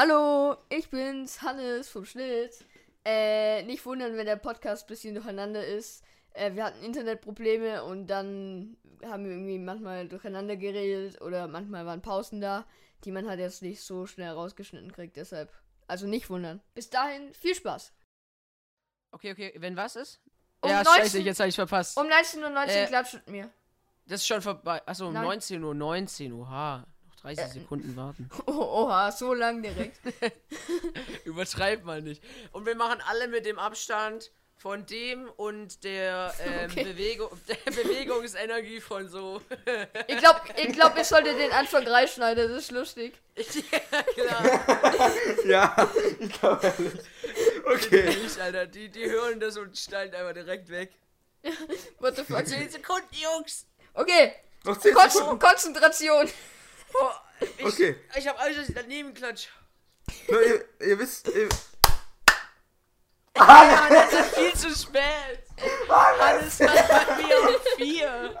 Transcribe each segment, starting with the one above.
Hallo, ich bin's, Hannes vom Schnitt. Äh, nicht wundern, wenn der Podcast ein bisschen durcheinander ist. Äh, wir hatten Internetprobleme und dann haben wir irgendwie manchmal durcheinander geredet oder manchmal waren Pausen da, die man halt jetzt nicht so schnell rausgeschnitten kriegt. Deshalb, also nicht wundern. Bis dahin, viel Spaß. Okay, okay, wenn was ist? Um ja, 19 scheiße, jetzt habe ich verpasst. Um 19.19 Uhr Äh, klatscht mit mir. das ist schon vorbei. Achso, um Nein. 19 Uhr, 19 Uhr. Ha, 30 Äh, Sekunden warten. Oh, oha, so lang direkt. Übertreib mal nicht. Und wir machen alle mit dem Abstand von dem und der, ähm, Okay. Bewegung, der Bewegungsenergie von so. Ich glaube, ich glaub, ich sollte den Anfang reinschneiden, das ist lustig. ja, klar. Ja, ich glaube. Okay. Ich, Alter. Die, die hören das und steigen einfach direkt weg. What the fuck? 10 Sekunden, Jungs! Okay, Noch 10 Kon Sekunden. Konzentration. Oh, ich, Okay. Ich hab alles, dass ich daneben klatsch. Nur, ihr, ihr wisst. Ihr, Ah, das ist viel zu spät. Alles macht bei mir um vier.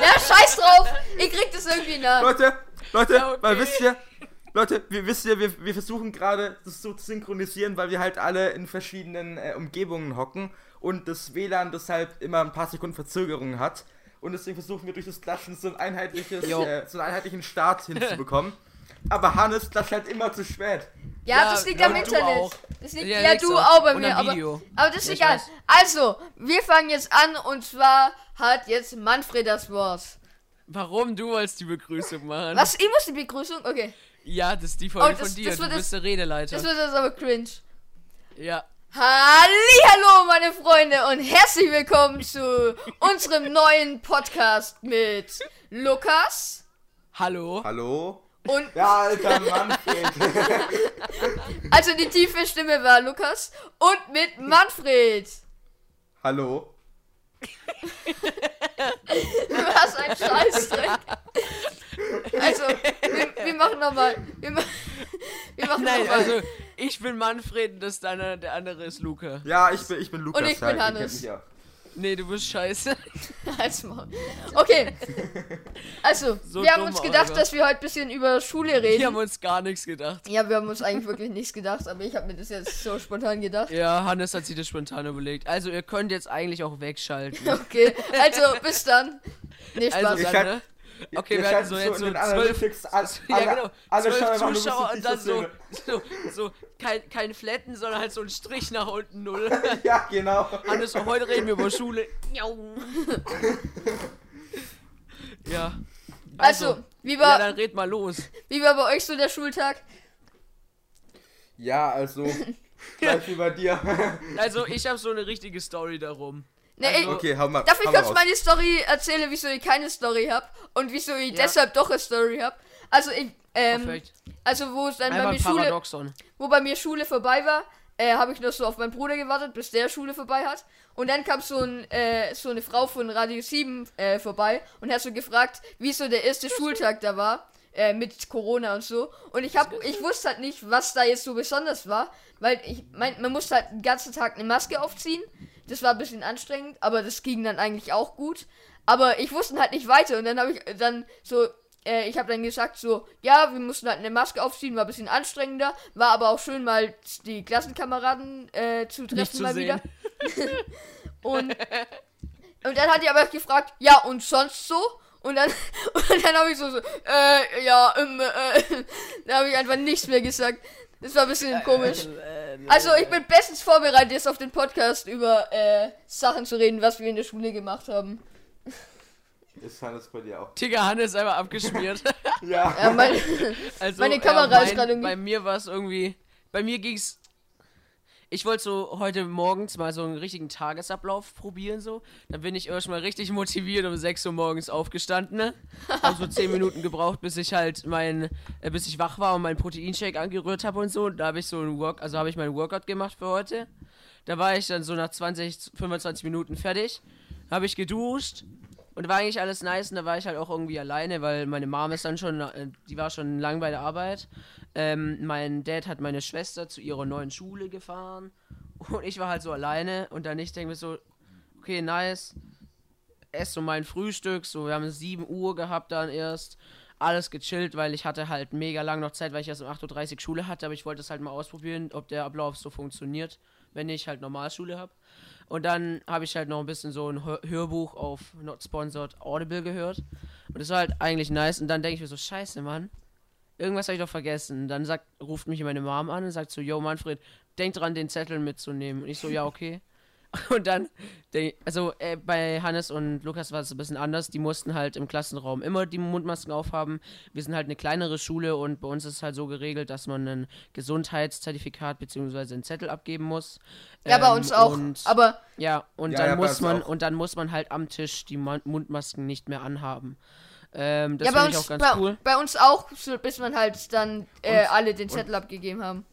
Ja, scheiß drauf. Ich krieg das irgendwie nach. Leute, Leute, Ja, okay. weil wisst ihr. Leute, wir wisst ihr, wir, wir versuchen gerade das so zu synchronisieren, weil wir halt alle in verschiedenen äh, Umgebungen hocken und das WLAN deshalb immer ein paar Sekunden Verzögerung hat. Und deswegen versuchen wir durch das Klatschen so ein einheitliches, äh, so einen einheitlichen Start hinzubekommen. Aber Hannes klatscht halt immer zu spät. Ja, Ja, das liegt ja, am Internet. Das liegt, Ja, ja, du auch bei mir, aber, aber das ist egal. weiß. Also, wir fangen jetzt an und zwar hat jetzt Manfred das Wort. Warum du wolltest die Begrüßung machen? Was? Ich muss die Begrüßung? Okay. Ja, das ist die Folge Oh, das- von dir. das du bist der Redeleiter. Das wird jetzt aber cringe. ja. Hallo, meine Freunde und herzlich willkommen zu unserem neuen Podcast mit Lukas Hallo. Hallo? und Ja, alter Manfred. also die tiefe Stimme war Lukas und mit Manfred. Hallo? Was ein Scheißdreck. Also, wir, wir machen nochmal. Wir, wir machen Nein, nochmal. also ich bin Manfred und das deine, der andere ist Luca. Ja, ich bin, ich bin Lukas. Und ich ja, bin Hannes. mich ja. Nee, du bist scheiße. Halt's Maul. Okay. Also, So wir haben dumm, uns gedacht, Alter. dass wir heute ein bisschen über Schule reden. Wir haben uns gar nichts gedacht. ja, wir haben uns eigentlich wirklich nichts gedacht, aber ich habe mir das jetzt so spontan gedacht. Ja, Hannes hat sich das spontan überlegt. Also ihr könnt jetzt eigentlich auch wegschalten. Okay, also bis dann. Nee, Spaß. Also Ich dann, ne? Okay, Wir hatten schalten so jetzt so den zwölf, alle, ja genau, alle zwölf einfach nur, Zuschauer was und dann ich so so, so kein, kein Flatten, sondern halt so ein Strich nach unten, null. Ja, genau. Hannes, so, heute reden wir über Schule. ja. Also, wie ja, war, dann red mal los. wie war bei euch so der Schultag? Ja, also, gleich wie bei dir. Also, ich habe so eine richtige Story darum. Nee, Also- Okay, hau mal. darf ich kurz meine Story erzählen, wieso ich keine Story habe und wieso ich Ja. deshalb doch eine Story habe? Also ich, ähm, Perfekt. also wo es dann bei Einmal mir ein Schule, Paradoxon. wo bei mir Schule vorbei war, äh, habe ich noch so auf meinen Bruder gewartet, bis der Schule vorbei hat. Und dann kam so, ein, äh, so eine Frau von Radio 7 äh, vorbei und hat so gefragt, wie so der erste Schultag da war. Äh, mit Corona und so. Und ich hab, ich wusste halt nicht, was da jetzt so besonders war. Weil ich mein, man musste halt den ganzen Tag eine Maske aufziehen. Das war ein bisschen anstrengend, aber das ging dann eigentlich auch gut. Aber ich wusste halt nicht weiter. Und dann habe ich dann so äh, ich habe dann gesagt so, ja, wir mussten halt eine Maske aufziehen, war ein bisschen anstrengender, war aber auch schön mal die Klassenkameraden äh, zu treffen Nicht zu mal sehen. wieder. Und, und dann hat die aber gefragt, ja, und sonst so? Und dann, und dann habe ich so, so, äh, ja, ähm, äh, da habe ich einfach nichts mehr gesagt. Das war ein bisschen komisch. Also, ich bin bestens vorbereitet, jetzt auf den Podcast über äh, Sachen zu reden, was wir in der Schule gemacht haben. Ist Hannes bei dir auch? Digga, Hannes ist einfach abgeschmiert. Ja. Ja, mein, Also, Meine Kamera ist mein- gerade irgendwie- Bei mir war es irgendwie. Bei mir ging's. Ich wollte so heute morgens mal so einen richtigen Tagesablauf probieren, so. Dann bin ich erstmal richtig motiviert um 6 Uhr morgens aufgestanden. Ne? Hab so 10 Minuten gebraucht, bis ich halt mein. Äh, bis ich wach war und meinen Proteinshake angerührt habe und so. Da habe ich so ein Work. Also habe ich meinen Workout gemacht für heute. Da war ich dann so nach 20, 25 Minuten fertig. Habe ich geduscht. Und war eigentlich alles nice. Und da war ich halt auch irgendwie alleine, weil meine Mom ist dann schon, äh, die war schon lang bei der Arbeit. Ähm, mein Dad hat meine Schwester zu ihrer neuen Schule gefahren. Und ich war halt so alleine. Und dann ich denke mir so, okay, nice, esse so mein Frühstück, so wir haben 7 Uhr gehabt dann erst, alles gechillt, weil ich hatte halt mega lang noch Zeit, weil ich erst um 8.30 Uhr Schule hatte, aber ich wollte es halt mal ausprobieren, ob der Ablauf so funktioniert, wenn ich halt Normalschule habe. Und dann habe ich halt noch ein bisschen so ein Hör Hörbuch auf Not Sponsored Audible gehört. Und das war halt eigentlich nice. Und dann denke ich mir so, scheiße, Mann. Irgendwas habe ich doch vergessen. Dann sagt, ruft mich meine Mom an und sagt so, yo Manfred, denk dran, den Zettel mitzunehmen. Und ich so, ja, okay. Und dann, also äh, bei Hannes und Lukas war es ein bisschen anders. Die mussten halt im Klassenraum immer die Mundmasken aufhaben. Wir sind halt eine kleinere Schule und bei uns ist es halt so geregelt, dass man ein Gesundheitszertifikat bzw. einen Zettel abgeben muss. Ja, ähm, bei uns auch. Und, aber ja, und Ja, dann ja, muss man auch. und dann muss man halt am Tisch die Mundmasken nicht mehr anhaben. Ähm, das ja, bei finde ich uns, auch ganz bei, cool. bei uns auch, bis man halt dann äh, alle den Zettel abgegeben haben.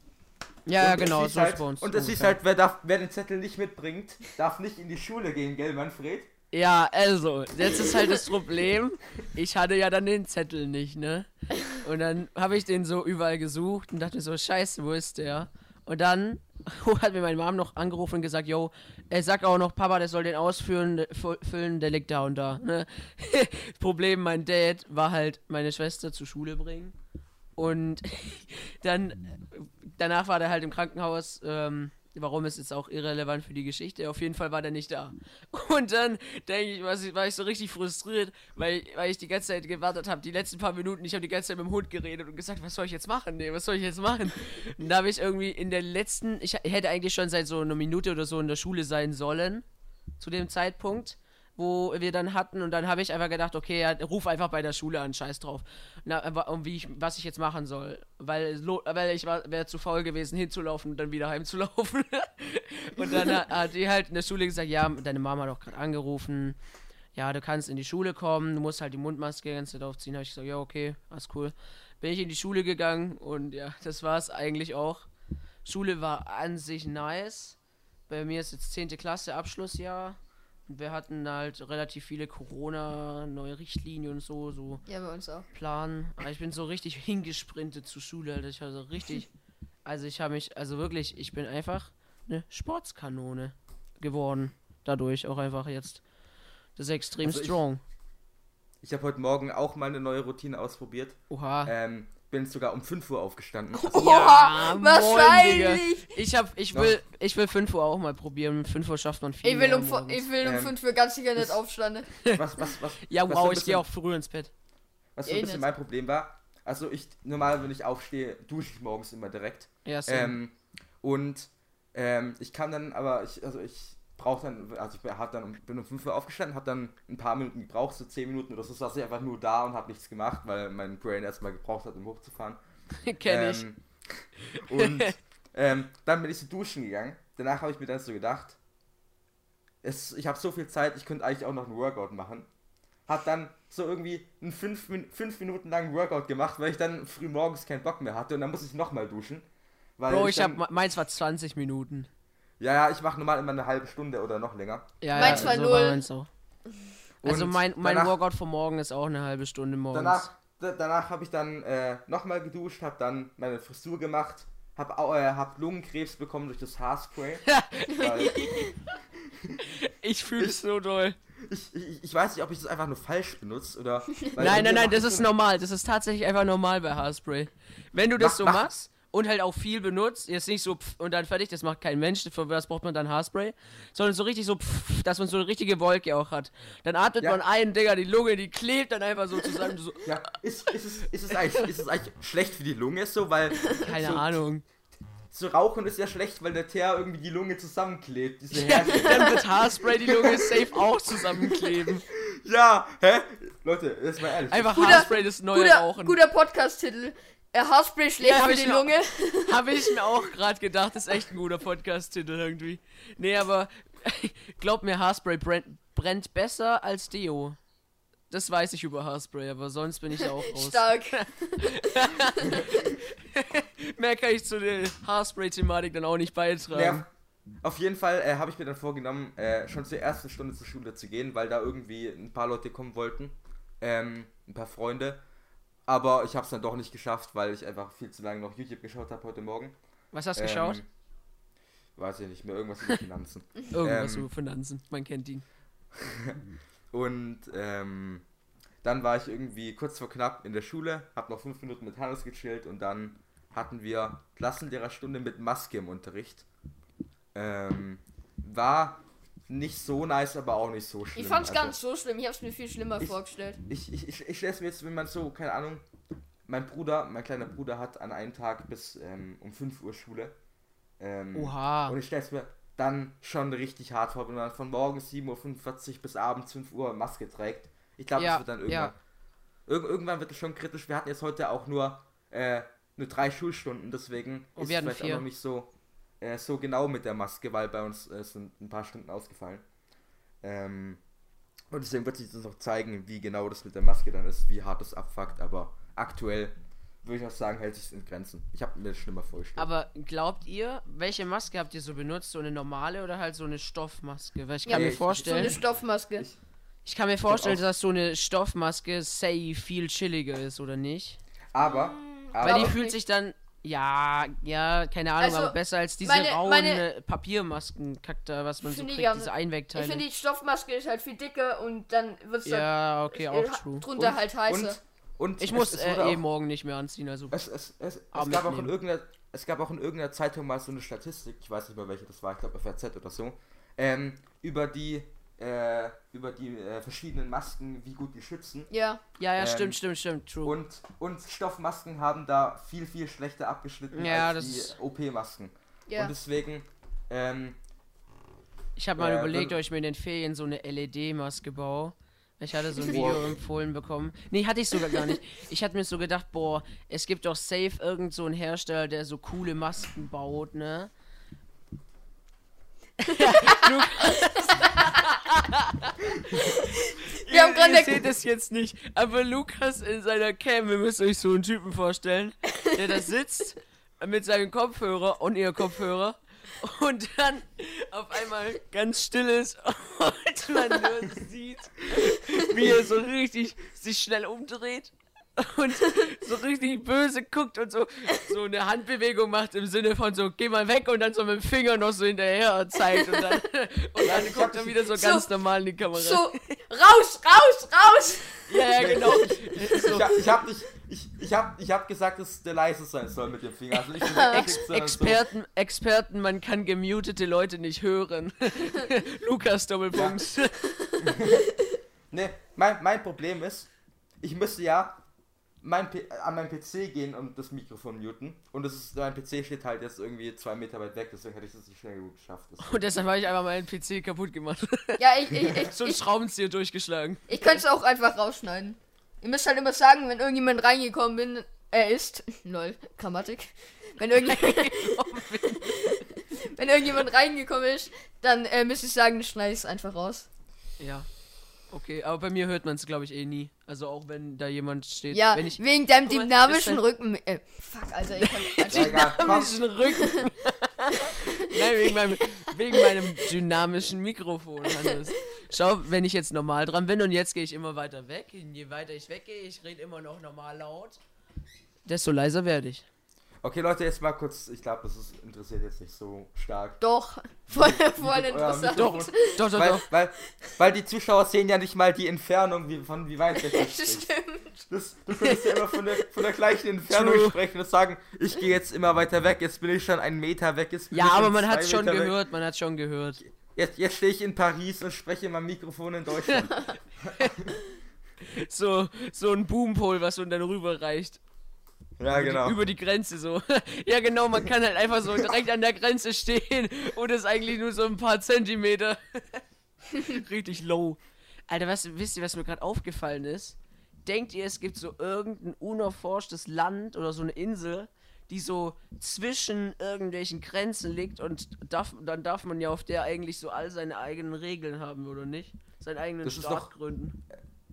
Ja, ja, genau, so halt, ist bei uns. Und es ungefähr. halt, wer, darf, wer den Zettel nicht mitbringt, darf nicht in die Schule gehen, gell, Manfred? Ja, also, jetzt ist halt das Problem, ich hatte ja dann den Zettel nicht, ne? Und dann habe ich den so überall gesucht und dachte so, scheiße, wo ist der? Und dann hat mir meine Mom noch angerufen und gesagt, yo, er sagt auch noch, Papa, der soll den ausfüllen, füllen, der liegt da und da. Ne? Problem, mein Dad war halt meine Schwester zur Schule bringen. Und dann, danach war der halt im Krankenhaus, ähm, warum ist jetzt auch irrelevant für die Geschichte. Auf jeden Fall war der nicht da. Und dann denke ich, was, war ich so richtig frustriert, weil, weil ich die ganze Zeit gewartet habe. Die letzten paar Minuten, ich habe die ganze Zeit mit dem Hund geredet und gesagt, was soll ich jetzt machen? Nee, was soll ich jetzt machen? Und da habe ich irgendwie in der letzten, ich hätte eigentlich schon seit so einer Minute oder so in der Schule sein sollen, zu dem Zeitpunkt wo wir dann hatten und dann habe ich einfach gedacht, okay, ja, ruf einfach bei der Schule an, scheiß drauf. Na, und wie ich, was ich jetzt machen soll, weil, weil ich wäre zu faul gewesen, hinzulaufen und dann wieder heimzulaufen. und dann hat, die halt in der Schule gesagt, ja, deine Mama hat doch gerade angerufen, ja, du kannst in die Schule kommen, du musst halt die Mundmaske die ganze Zeit aufziehen. Habe ich gesagt, ja, okay, alles cool. Bin ich in die Schule gegangen und ja, das war es eigentlich auch. Schule war an sich nice. Bei mir ist jetzt 10. Klasse Abschlussjahr. Wir hatten halt relativ viele Corona, neue Richtlinien und so, so Ja, bei uns auch. Plan. Aber ich bin so richtig hingesprintet zur Schule, Alter. Ich war so richtig. Also ich habe mich, also wirklich, ich bin einfach eine Sportskanone geworden. Dadurch auch einfach jetzt. Das ist extrem Also ich- strong. Ich habe heute Morgen auch mal eine neue Routine ausprobiert. Oha. Ähm, bin sogar um 5 Uhr aufgestanden. Oha, moin, wahrscheinlich. Digga. Ich hab, ich will, ich will 5 Uhr auch mal probieren. Um 5 Uhr schafft man viel. Ich will um, morgens. ich will um Ähm, 5 Uhr ganz sicher nicht aufstanden. Was, was, was, Ja, was wow, ein ich gehe bisschen- auch früh ins Bett. Was so Eh ein bisschen nicht. mein Problem war. Also ich, normal, wenn ich aufstehe, dusche ich morgens immer direkt. Ja. Ähm, und ähm, ich kann dann, aber ich, also ich brauche dann, also ich hab dann, um- bin um 5 Uhr aufgestanden, habe dann ein paar Minuten gebraucht, so 10 Minuten oder so, saß ich einfach nur da und habe nichts gemacht, weil mein Brain erstmal gebraucht hat, um hochzufahren. Kenn ich. Ähm, und ähm, dann bin ich so duschen gegangen. Danach habe ich mir dann so gedacht, es, ich habe so viel Zeit, ich könnte eigentlich auch noch einen Workout machen. Hab dann so irgendwie einen 5 Min fünf Minuten langen Workout gemacht, weil ich dann früh morgens keinen Bock mehr hatte und dann muss ich nochmal duschen. Bro, ich dann, hab, meins war 20 Minuten. Ja, ja, ich mache normal immer eine halbe Stunde oder noch länger. Ja, Meins ja, war so null. auch. Also mein, mein danach- Workout von morgen ist auch eine halbe Stunde morgens. Danach, da, danach habe ich dann äh, nochmal geduscht, habe dann meine Frisur gemacht, habe äh, hab Lungenkrebs bekommen durch das Haarspray. ich fühle es so doll. ich, ich, ich weiß nicht, ob ich das einfach nur falsch benutze oder. Nein, nein, nein, das ist so- normal. Das ist tatsächlich einfach normal bei Haarspray. Wenn du das Mach- so mach- machst und halt auch viel benutzt, jetzt nicht so pff und dann fertig, das macht kein Mensch, für was braucht man dann Haarspray, sondern so richtig so pff, dass man so eine richtige Wolke auch hat. Dann atmet Ja. man ein, Digga, die Lunge, die klebt dann einfach so zusammen. So, Ja, ist, ist, es, ist, es eigentlich, ist es eigentlich schlecht für die Lunge so, weil keine so, Ahnung. so Rauchen ist ja schlecht, weil der Teer irgendwie die Lunge zusammenklebt. Diese Ja, dann wird Haarspray die Lunge safe auch zusammenkleben. ja, hä? Leute, jetzt mal ehrlich. Einfach Guter- Haarspray das neue Guter, Rauchen. guter Podcast-Titel. Äh, Haarspray schlägt Ja, hab für ich die mir auch- Lunge. Habe ich mir auch gerade gedacht, ist echt ein guter Podcast-Titel irgendwie. Nee, aber glaub mir, Haarspray brennt, brennt besser als Deo. Das weiß ich über Haarspray, aber sonst bin ich da auch raus. Stark. Mehr kann ich zu der Haarspray-Thematik dann auch nicht beitragen. Ja, auf jeden Fall äh, habe ich mir dann vorgenommen, äh, schon zur ersten Stunde zur Schule zu gehen, weil da irgendwie ein paar Leute kommen wollten. Ähm, ein paar Freunde. Aber ich habe es dann doch nicht geschafft, weil ich einfach viel zu lange noch YouTube geschaut habe heute Morgen. Was hast du Ähm, geschaut? Weiß ich nicht mehr, irgendwas über Finanzen. Irgendwas ähm, über Finanzen, man kennt ihn. Und ähm, dann war ich irgendwie kurz vor knapp in der Schule, hab noch fünf Minuten mit Hannes gechillt und dann hatten wir Klassenlehrerstunde mit Maske im Unterricht. Ähm, war nicht so nice, aber auch nicht so schlimm. Ich fand's Also, gar nicht so schlimm, ich hab's mir viel schlimmer Ich- vorgestellt. Ich, ich, ich, ich stelle es mir jetzt, wenn man so, keine Ahnung, mein Bruder, mein kleiner Bruder hat an einem Tag bis ähm, um 5 Uhr Schule. Ähm, Oha. Und ich stelle es mir dann schon richtig hart vor, wenn man von morgens 7.45 Uhr bis abends 5 Uhr Maske trägt. Ich glaube, Ja, das wird dann irgendwann. ja. Irg irgendwann wird es schon kritisch. Wir hatten jetzt heute auch nur, äh, nur drei Schulstunden, deswegen Und ist es vielleicht vier. auch noch nicht so, äh, so genau mit der Maske, weil bei uns äh, sind ein paar Stunden ausgefallen. Ähm, und deswegen wird sich das noch zeigen, wie genau das mit der Maske dann ist, wie hart es abfuckt, aber aktuell würde ich auch sagen, hält sich in Grenzen. Ich habe mir das schlimmer vorgestellt. Aber glaubt ihr, welche Maske habt ihr so benutzt? So eine normale oder halt so eine Stoffmaske? Weil ich Ja, kann mir ich- So eine vorstellen, Stoffmaske. Ich- ich kann mir vorstellen, dass so eine Stoffmaske say viel chilliger ist, oder nicht? aber, aber Weil die fühlt nicht. sich dann, ja, ja, keine Ahnung, Also, aber besser als diese meine- rauen meine- äh, Papiermasken, Kakta, was man so ich kriegt, ja- diese Ich Einwegteile. finde, die Stoffmaske ist halt viel dicker und dann wird's dann ja, okay, äh, auch ha- true. drunter Und- halt heißer. und, und Ich es- muss es äh, eh morgen nicht mehr anziehen, also. Es, es, es, es, gab auch in irgendeiner, es gab auch in irgendeiner Zeitung mal so eine Statistik, ich weiß nicht mehr welche das war, ich glaube FAZ oder so, ähm, über die, äh, über die äh, verschiedenen Masken, wie gut die schützen. ja. Ja, ja, ähm, stimmt, stimmt, stimmt, true. Und, und Stoffmasken haben da viel, viel schlechter abgeschnitten Ja, als das- die OP-Masken. Ja. Und deswegen, ähm, Ich habe mal äh, überlegt, wenn- ob ich mir in den Ferien so eine LED-Maske baue. Ich hatte so ein Wow. Video empfohlen bekommen. Nee, hatte ich sogar gar nicht. Ich hatte mir so gedacht, boah, es gibt doch safe irgend so einen Hersteller, der so coole Masken baut, ne? Wir haben gerade Ihr seht es jetzt nicht, aber Lukas in seiner Cam, ihr müsst euch so einen Typen vorstellen, der da sitzt mit seinem Kopfhörer und ihr Kopfhörer und dann auf einmal ganz still ist und man nur sieht, wie er so richtig sich schnell umdreht und so richtig böse guckt und so, so eine Handbewegung macht im Sinne von so, geh mal weg und dann so mit dem Finger noch so hinterher zeigt und dann, und dann guckt hab- er wieder so so- ganz normal in die Kamera. So, raus, raus, raus! Ja, ja, genau. So, ich, hab- ich habe nicht, ich, ich hab, ich hab gesagt, dass der leise sein soll mit dem Finger. Also nicht so Ex sondern so- Experten, Experten, man kann gemutete Leute nicht hören. Lukas Doppelpunkt. Ne, mein, mein Problem ist, ich müsste ja mein P an meinen PC gehen und das Mikrofon muten. Und das ist, mein PC steht halt jetzt irgendwie zwei Meter weit weg, deswegen hätte ich das nicht schnell genug geschafft. Das Und deshalb habe ich einfach meinen PC kaputt gemacht. Ja, ich, ich, ich, so ein ich, Schraubenzieher durchgeschlagen. ich könnte es auch einfach rausschneiden. Ihr müsst halt immer sagen, wenn irgendjemand reingekommen bin, er ist. Lol, Grammatik. Wenn irgendjemand, wenn irgendjemand reingekommen ist, dann äh, müsste ich sagen, schneide ich es einfach raus. Ja. Okay, aber bei mir hört man es, glaube ich, eh nie. Also auch wenn da jemand steht. Ja, wenn ich wegen deinem dynamischen Rücken. Äh, fuck, Alter, ich kann. Dynamischen Rücken. Nein, wegen meinem, wegen meinem dynamischen Mikrofon, Hannes. Schau, wenn ich jetzt normal dran bin und jetzt gehe ich immer weiter weg. Je weiter ich weggehe, ich rede immer noch normal laut, desto leiser werde ich. Okay, Leute, jetzt mal kurz, ich glaube, das ist, interessiert jetzt nicht so stark. Doch, voll, voll interessant. Doch, doch, doch, Weil, doch. weil, weil die Zuschauer sehen ja nicht mal die Entfernung, wie, von wie weit der stimmt. Das, du könntest ja immer von der, von der gleichen Entfernung True. sprechen und sagen, ich gehe jetzt immer weiter weg, jetzt bin ich schon einen Meter weg. Jetzt bin Ja, ich aber man hat schon Meter weg. gehört, man hat schon gehört. Jetzt, jetzt stehe ich in Paris und spreche in meinem Mikrofon in Deutschland. So, so ein Boompol, was so dann rüberreicht. Ja, genau. Über die Grenze so. ja, genau, man kann halt einfach so direkt an der Grenze stehen und ist eigentlich nur so ein paar Zentimeter. Richtig low. Alter, was, wisst ihr, was mir gerade aufgefallen ist? Denkt ihr, es gibt so irgendein unerforschtes Land oder so eine Insel, die so zwischen irgendwelchen Grenzen liegt und darf, dann darf man ja auf der eigentlich so all seine eigenen Regeln haben, oder nicht? Seinen eigenen Das Staat doch- gründen.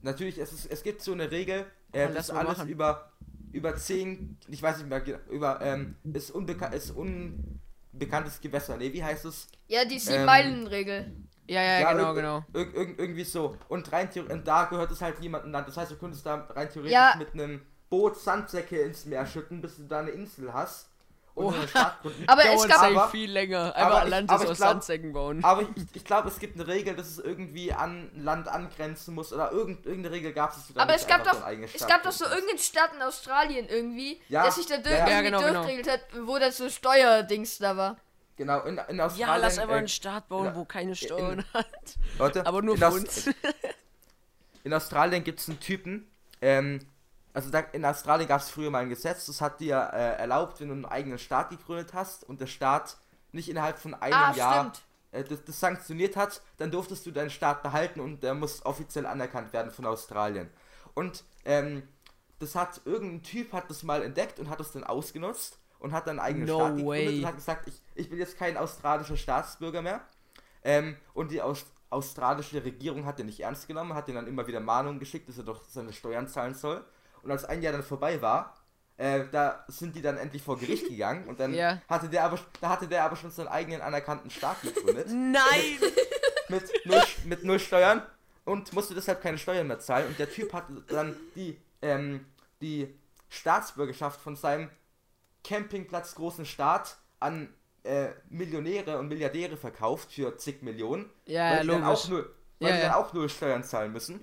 Natürlich, es, ist, es gibt so eine Regel, äh, das alles machen. über, über 10, ich weiß nicht mehr, genau, über, ähm, ist, unbeka ist unbekanntes Gewässer. Nee, wie heißt es? Ja, die Ähm, Sieben-Meilen-Regel. Ja, ja, Ja, genau, genau. Ir ir irgendwie so. Und rein theoretisch, und da gehört es halt niemandem Land. Das heißt, du könntest da rein theoretisch Ja. mit einem Boot Sandsäcke ins Meer schütten, bis du da eine Insel hast. Oh. Aber es gab- Aber- viel länger. aber ich aus glaub- Sandsäcken bauen. Aber ich, ich glaube, es gibt eine Regel, dass es irgendwie an Land angrenzen muss oder irgend, irgendeine Regel gab es. Aber es gab doch, es Stadt gab doch so irgendeinen Staat in Australien irgendwie, Ja, der sich da durch, ja, ja. Genau, genau. durchgeregelt hat, wo das so Steuerdings da war. Genau, in, in Australien. Ja, lass einfach äh, einen Staat bauen, ja, wo keine in- Steuern hat. Leute, Aber nur in für uns. In Australien gibt es einen Typen, ähm, also da, in Australien gab es früher mal ein Gesetz, das hat dir äh, erlaubt, wenn du einen eigenen Staat gegründet hast und der Staat nicht innerhalb von einem Ah, Jahr äh, das, das sanktioniert hat, dann durftest du deinen Staat behalten und der muss offiziell anerkannt werden von Australien. Und ähm, das hat irgendein Typ hat das mal entdeckt und hat das dann ausgenutzt und hat dann einen eigenen No Staat gegründet way. und hat gesagt, ich, ich bin jetzt kein australischer Staatsbürger mehr. Ähm, und die Aus australische Regierung hat den nicht ernst genommen, hat den dann immer wieder Mahnungen geschickt, dass er doch seine Steuern zahlen soll. Und als ein Jahr dann vorbei war, äh, da sind die dann endlich vor Gericht gegangen und dann Ja. hatte der aber da hatte der aber schon seinen eigenen anerkannten Staat gegründet Nein! mit null, mit null Steuern und musste deshalb keine Steuern mehr zahlen. Und der Typ hat dann die, ähm, die Staatsbürgerschaft von seinem Campingplatz großen Staat an äh, Millionäre und Milliardäre verkauft für zig Millionen. Ja, weil ja, die dann logisch. auch null, weil Ja, die dann ja. auch null Steuern zahlen müssen.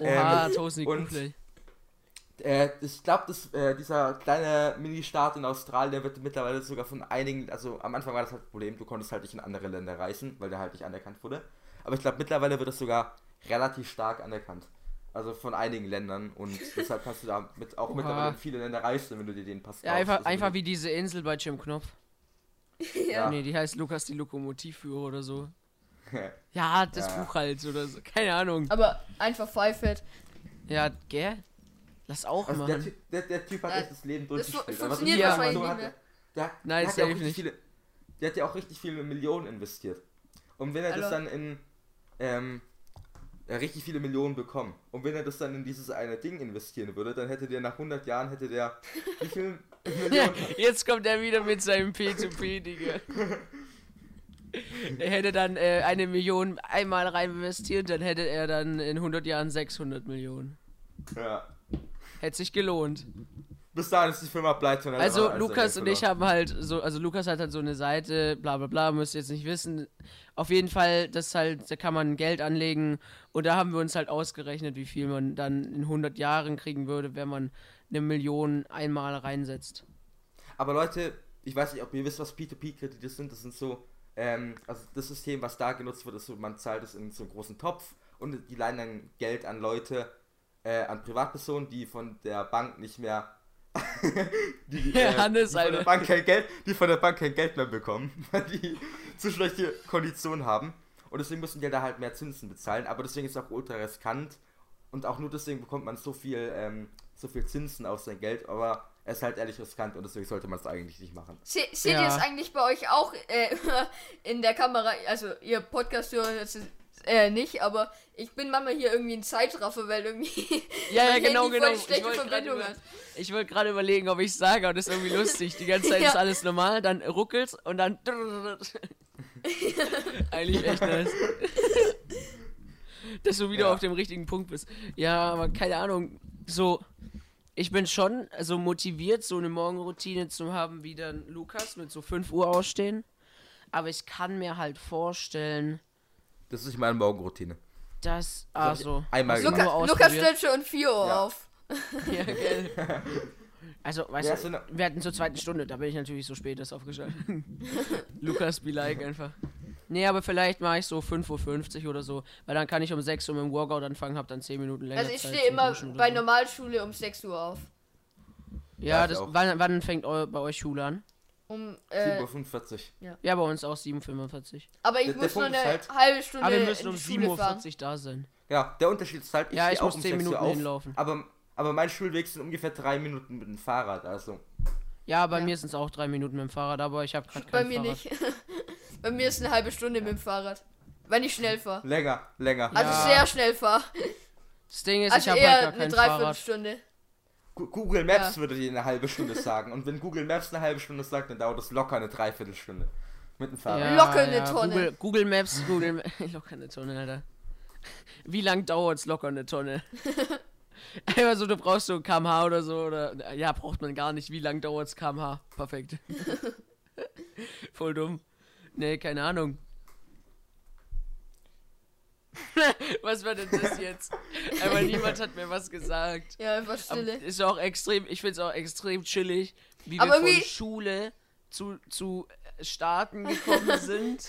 Oha, Ähm, und-. Äh, ich glaube, äh, dieser kleine Mini-Staat in Australien, der wird mittlerweile sogar von einigen, also am Anfang war das halt das Problem, du konntest halt nicht in andere Länder reisen, weil der halt nicht anerkannt wurde. Aber ich glaube, mittlerweile wird das sogar relativ stark anerkannt. Also von einigen Ländern und deshalb kannst du da mit, auch Oha. mittlerweile in viele Länder reisen, wenn du dir den Pass Ja, kaufst. einfach, einfach wie diese Insel bei Jim Knopf. Ja. Nee, die heißt Lukas die Lokomotivführer oder so. Ja, das Ja. Buch halt oder so. Keine Ahnung. Aber einfach Pfeifert. Ja, gell? Lass auch also der, machen. typ, der, der Typ hat Ja, echt das Leben das fu- durchgespielt. funktioniert Aber wahrscheinlich so nicht hat mehr. Der, der, Nein, der, hat ja auch nicht. viele, der hat ja auch richtig viele Millionen investiert. Und wenn er das Alter. dann in ähm, ja, richtig viele Millionen bekommen. Und wenn er das dann in dieses eine Ding investieren würde, dann hätte der nach 100 Jahren hätte der wie viel Millionen? Jetzt kommt er wieder mit seinem P2P, Digga. Er hätte dann äh, eine Million einmal rein investiert, dann hätte er dann in 100 Jahren 600 Millionen. ja. Hätte sich gelohnt. Bis dahin ist die Firma pleite. Also alles Lukas und ich haben halt so, also Lukas hat halt so eine Seite, bla bla bla, müsst ihr jetzt nicht wissen. Auf jeden Fall, das halt, da kann man Geld anlegen und da haben wir uns halt ausgerechnet, wie viel man dann in 100 Jahren kriegen würde, wenn man eine Million einmal reinsetzt. Aber Leute, ich weiß nicht, ob ihr wisst, was P2P-Kredite sind. Das sind so, ähm, also das System, was da genutzt wird, ist so, man zahlt es in so einen großen Topf und die leihen dann Geld an Leute, äh, an Privatpersonen, die von der Bank nicht mehr. die, äh, Hannes, die von der. Bank kein Geld, die von der Bank kein Geld mehr bekommen, weil die zu schlechte Konditionen haben. Und deswegen müssen die da halt mehr Zinsen bezahlen. Aber deswegen ist es auch ultra riskant. Und auch nur deswegen bekommt man so viel, ähm, so viel Zinsen auf sein Geld. Aber es ist halt ehrlich riskant und deswegen sollte man es eigentlich nicht machen. Se seht Ja. ihr es eigentlich bei euch auch äh, in der Kamera? Also, ihr Podcast-Hörer jetzt äh, nicht, aber ich bin manchmal hier irgendwie ein Zeitraffer, weil irgendwie. Ja, ja, genau, Handy genau. Ich wollte über, ich wollt gerade überlegen, ob ich sage, aber das ist irgendwie lustig. Die ganze Zeit Ja. ist alles normal, dann ruckelt's und dann. Eigentlich echt nice. Dass du wieder Ja. auf dem richtigen Punkt bist. Ja, aber keine Ahnung. So, ich bin schon so motiviert, so eine Morgenroutine zu haben wie dann Lukas mit so 5 Uhr ausstehen. Aber ich kann mir halt vorstellen, Das ist nicht meine Morgenroutine. ich Also. einmal du gemacht. Luca, Lukas stellt schon um 4 Uhr Ja. auf. Ja, gell. Also, weißt Ja, du, so eine- wir hatten zur zweiten Stunde, da bin ich natürlich so spät erst aufgeschaltet. Lukas be like einfach. Nee, aber vielleicht mache ich so 5.50 Uhr oder so, weil dann kann ich um 6 Uhr mit dem Workout anfangen, hab dann 10 Minuten länger Also, ich stehe immer bei so. Normalschule um 6 Uhr auf. Ja, Ja, das, wann, wann fängt eu, bei euch Schule an? Um, äh, 7.45 Uhr. Ja, bei uns auch 7.45 aber ich Der- der muss nur Punkt ist eine halt- halbe Stunde Aber wir müssen in um die Schule fahren. 7.40 Uhr da sein. Ja, der Unterschied ist halt, ich Ja, ich auch muss um 10 6 Uhr Minuten auf, hinlaufen. Aber, aber mein Schulweg sind ungefähr 3 Minuten mit dem Fahrrad. Also, Ja, bei Ja. mir sind es auch 3 Minuten mit dem Fahrrad, aber ich habe gerade kein Bei mir Fahrrad. nicht. bei mir ist eine halbe Stunde mit dem Fahrrad. Wenn ich schnell fahre. länger, länger. Also Ja. sehr schnell fahre. Das Ding ist, Also ich habe eher halt gar eine kein Fahrrad. Dreiviertelstunde. Google Maps Ja. würde dir eine halbe Stunde sagen. Und wenn Google Maps eine halbe Stunde sagt, dann dauert das locker eine Dreiviertelstunde. Mit dem Fahrrad. Ja, Locker eine ja, Tonne. Google, Google Maps, Google Ma- Locker eine Tonne, Alter. Wie lang dauert's locker eine Tonne? Einfach so, du brauchst so kmh oder so, oder, ja, braucht man gar nicht. Wie lang dauert's kmh? Perfekt. Voll dumm. Nee, keine Ahnung. was war denn das jetzt? Aber niemand hat mir was gesagt. Ja, einfach Aber Stille. ist auch extrem, ich finde es auch extrem chillig, wie Aber wir von irgendwie- Schule zu, zu Staaten gekommen sind,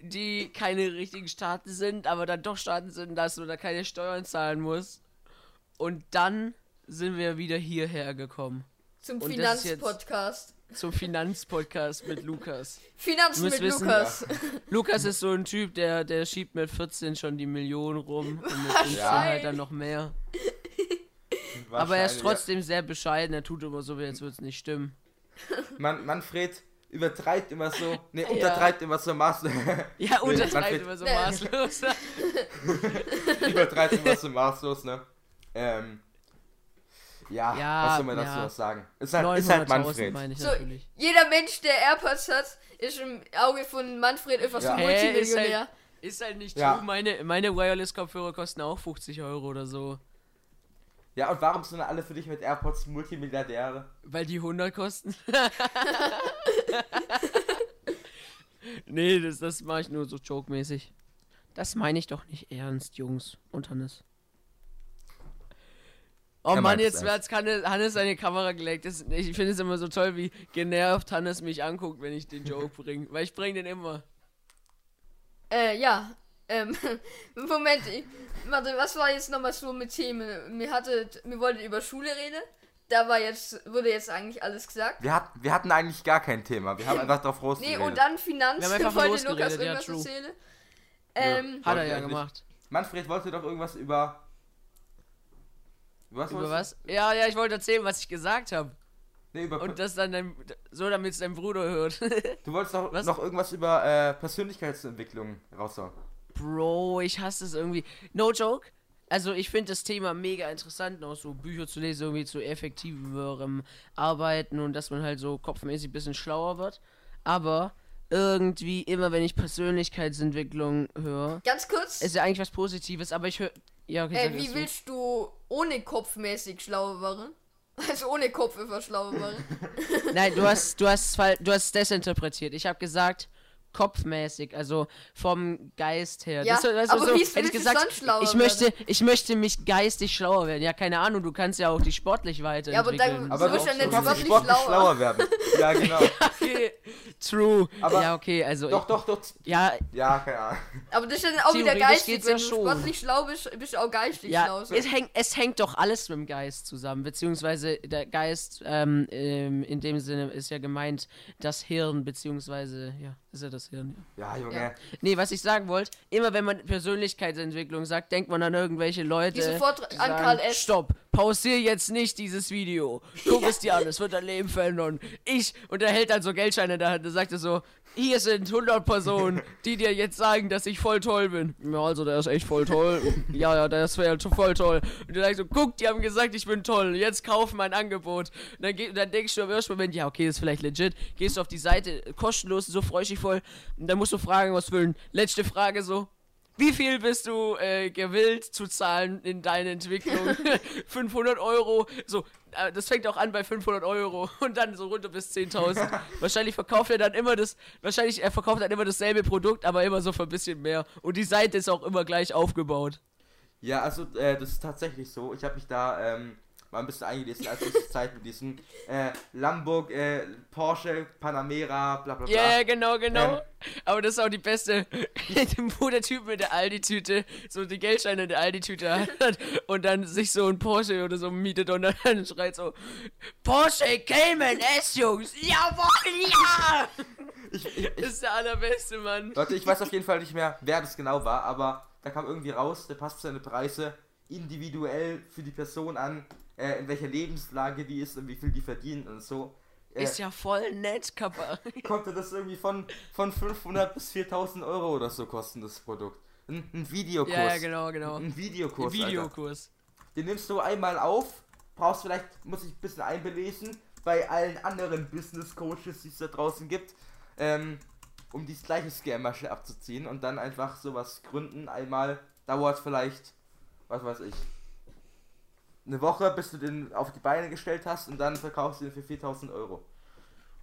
die keine richtigen Staaten sind, aber dann doch Staaten sind, dass du da keine Steuern zahlen musst. Und dann sind wir wieder hierher gekommen. Zum Finanzpodcast. Zum Finanzpodcast mit Lukas. Finanzen mit wissen, Lukas. Lukas ist so ein Typ, der, der schiebt mit 14 schon die Millionen rum und mit 15 Ja. halt dann noch mehr. Aber er ist trotzdem sehr bescheiden, er tut immer so, wie als würde es nicht stimmen. Man, Manfred übertreibt immer so, ne, untertreibt immer so maßlos. Ja, Nee, untertreibt Manfred- immer so Nee. maßlos. übertreibt immer so maßlos, ne? Ähm. Ja, Ja, was soll man dazu ja. noch sagen? Ist halt, ist halt 900.000 Manfred. meine ich So, natürlich. Jeder Mensch, der AirPods hat, ist im Auge von Manfred einfach so Ja. ein Hä, ist Multimillionär. halt, ist halt nicht Ja. true. Meine, meine Wireless-Kopfhörer kosten auch 50 Euro oder so. Ja, und warum sind alle für dich mit AirPods Multimilliardäre? Weil die 100 kosten. nee, das, das mache ich nur so joke-mäßig. Das meine ich doch nicht ernst, Jungs und Hannes. Oh Er Mann, jetzt hat's Hannes, Hannes seine Kamera gelegt. Das, ich finde es immer so toll, wie genervt Hannes mich anguckt, wenn ich den Joke bringe. Weil ich bringe den immer. Äh, ja. Ähm, Moment, ich, warte, was war jetzt nochmal so mit Themen? Wir hattet, wir wollten über Schule reden. Da war jetzt, wurde jetzt eigentlich alles gesagt. Wir, hat, wir hatten eigentlich gar kein Thema. Wir haben einfach drauf Nee, rausgeredet. und dann Finanz, Wir haben einfach wollte Lukas ja, irgendwas true. erzählen. Ähm, Hat er ja gemacht. Manfred wollte doch irgendwas über. Über was? Über was? Ja, ja, ich wollte erzählen, was ich gesagt habe. du? Nee, über. Und das dann dein, so, damit es dein Bruder hört. du wolltest doch Was? noch irgendwas über äh, Persönlichkeitsentwicklung raushauen. Bro, ich hasse es irgendwie. No joke. Also ich finde das Thema mega interessant, noch so Bücher zu lesen, irgendwie zu effektiverem Arbeiten und dass man halt so kopfmäßig ein bisschen schlauer wird. Aber irgendwie immer, wenn ich Persönlichkeitsentwicklung höre, ganz kurz, ist ja eigentlich was Positives, aber ich höre... Ja, okay, äh, wie willst du ohne kopfmäßig schlauer werden? Also ohne Kopf einfach schlauer werden. du. Nein, du hast, du hast, du hast desinterpretiert. Ich habe gesagt kopfmäßig, also vom Geist her. Ja, das, du, aber so, wie hätte ich willst du gesagt, sonst schlauer ich werden? möchte, ich möchte mich geistig schlauer werden. Ja, keine Ahnung, du kannst ja auch dich sportlich weiterentwickeln. Ja, aber dann- Aber So ja du nicht kannst sportlich schlauer. schlauer werden. Ja, genau. okay, true. Aber- ja, okay, also doch, doch, doch. ja, Ja, keine Ahnung. Aber das ist dann auch wieder geistig. Wenn ja du schon. sportlich schlau bist, bist du auch geistig ja, schlau. So. es hängt, es hängt doch alles mit dem Geist zusammen, beziehungsweise der Geist, ähm, ähm, in dem Sinne ist ja gemeint das Hirn, beziehungsweise, ja, ist ja das Hirn, ja. Ja, Junge. Ja. Nee, was ich sagen wollte, immer wenn man Persönlichkeitsentwicklung sagt, denkt man an irgendwelche Leute. Die sofort die an sagen, Karl S. Stopp, pausier jetzt nicht dieses Video. Guck es dir an, es wird dein Leben verändern. Ich, und er hält dann so Geldscheine in der Hand, und sagt er so, hier sind 100 Personen, die dir jetzt sagen, dass ich voll toll bin. Ja, also der ist echt voll toll. Ja, ja, der ist voll toll. Und du sagst so, guck, die haben gesagt, ich bin toll. Jetzt kauf mein Angebot. Und dann, geh- dann denkst du im ersten Moment, ja, okay, das ist vielleicht legit. Gehst du auf die Seite, kostenlos, so freu dich voll. Und dann musst du Fragen ausfüllen. Letzte Frage so. Wie viel bist du äh, gewillt zu zahlen in deine Entwicklung? 500 Euro. So, äh, das fängt auch an bei 500 Euro und dann so runter bis 10.000. wahrscheinlich verkauft er dann immer das, wahrscheinlich er verkauft dann immer dasselbe Produkt, aber immer so für ein bisschen mehr. Und die Seite ist auch immer gleich aufgebaut. Ja, also äh, das ist tatsächlich so. Ich habe mich da ähm, mal ein bisschen eingelesen, als ich Zeit mit diesem äh, Lambo, äh, Porsche, Panamera, bla bla bla. Ja, ja, genau, genau. Ähm. Aber das ist auch die beste, wo der Typ mit der Aldi-Tüte so die Geldscheine in der Aldi-Tüte hat und dann sich so ein Porsche oder so mietet und dann schreit so Porsche Cayman S, Jungs. Jawohl, ja! Ich, ich, Das ist der allerbeste, Mann. Leute, ich weiß auf jeden Fall nicht mehr, wer das genau war, aber da kam irgendwie raus, der passt seine Preise individuell für die Person an, äh, in welcher Lebenslage die ist und wie viel die verdient und so. Äh, Ist ja voll nett, Kappa. konnte das irgendwie von, von 500 bis 4000 Euro oder so kosten, das Produkt. Ein, ein Videokurs. Ja, ja, genau, genau. Ein Videokurs. Alter. Videokurs. Den nimmst du einmal auf, brauchst vielleicht, muss ich ein bisschen einbelesen, bei allen anderen Business Coaches, die es da draußen gibt, ähm, um dieses gleiche Scammerche abzuziehen und dann einfach sowas gründen. Einmal dauert vielleicht, was weiß ich, eine Woche, bis du den auf die Beine gestellt hast und dann verkaufst du den für 4000 Euro.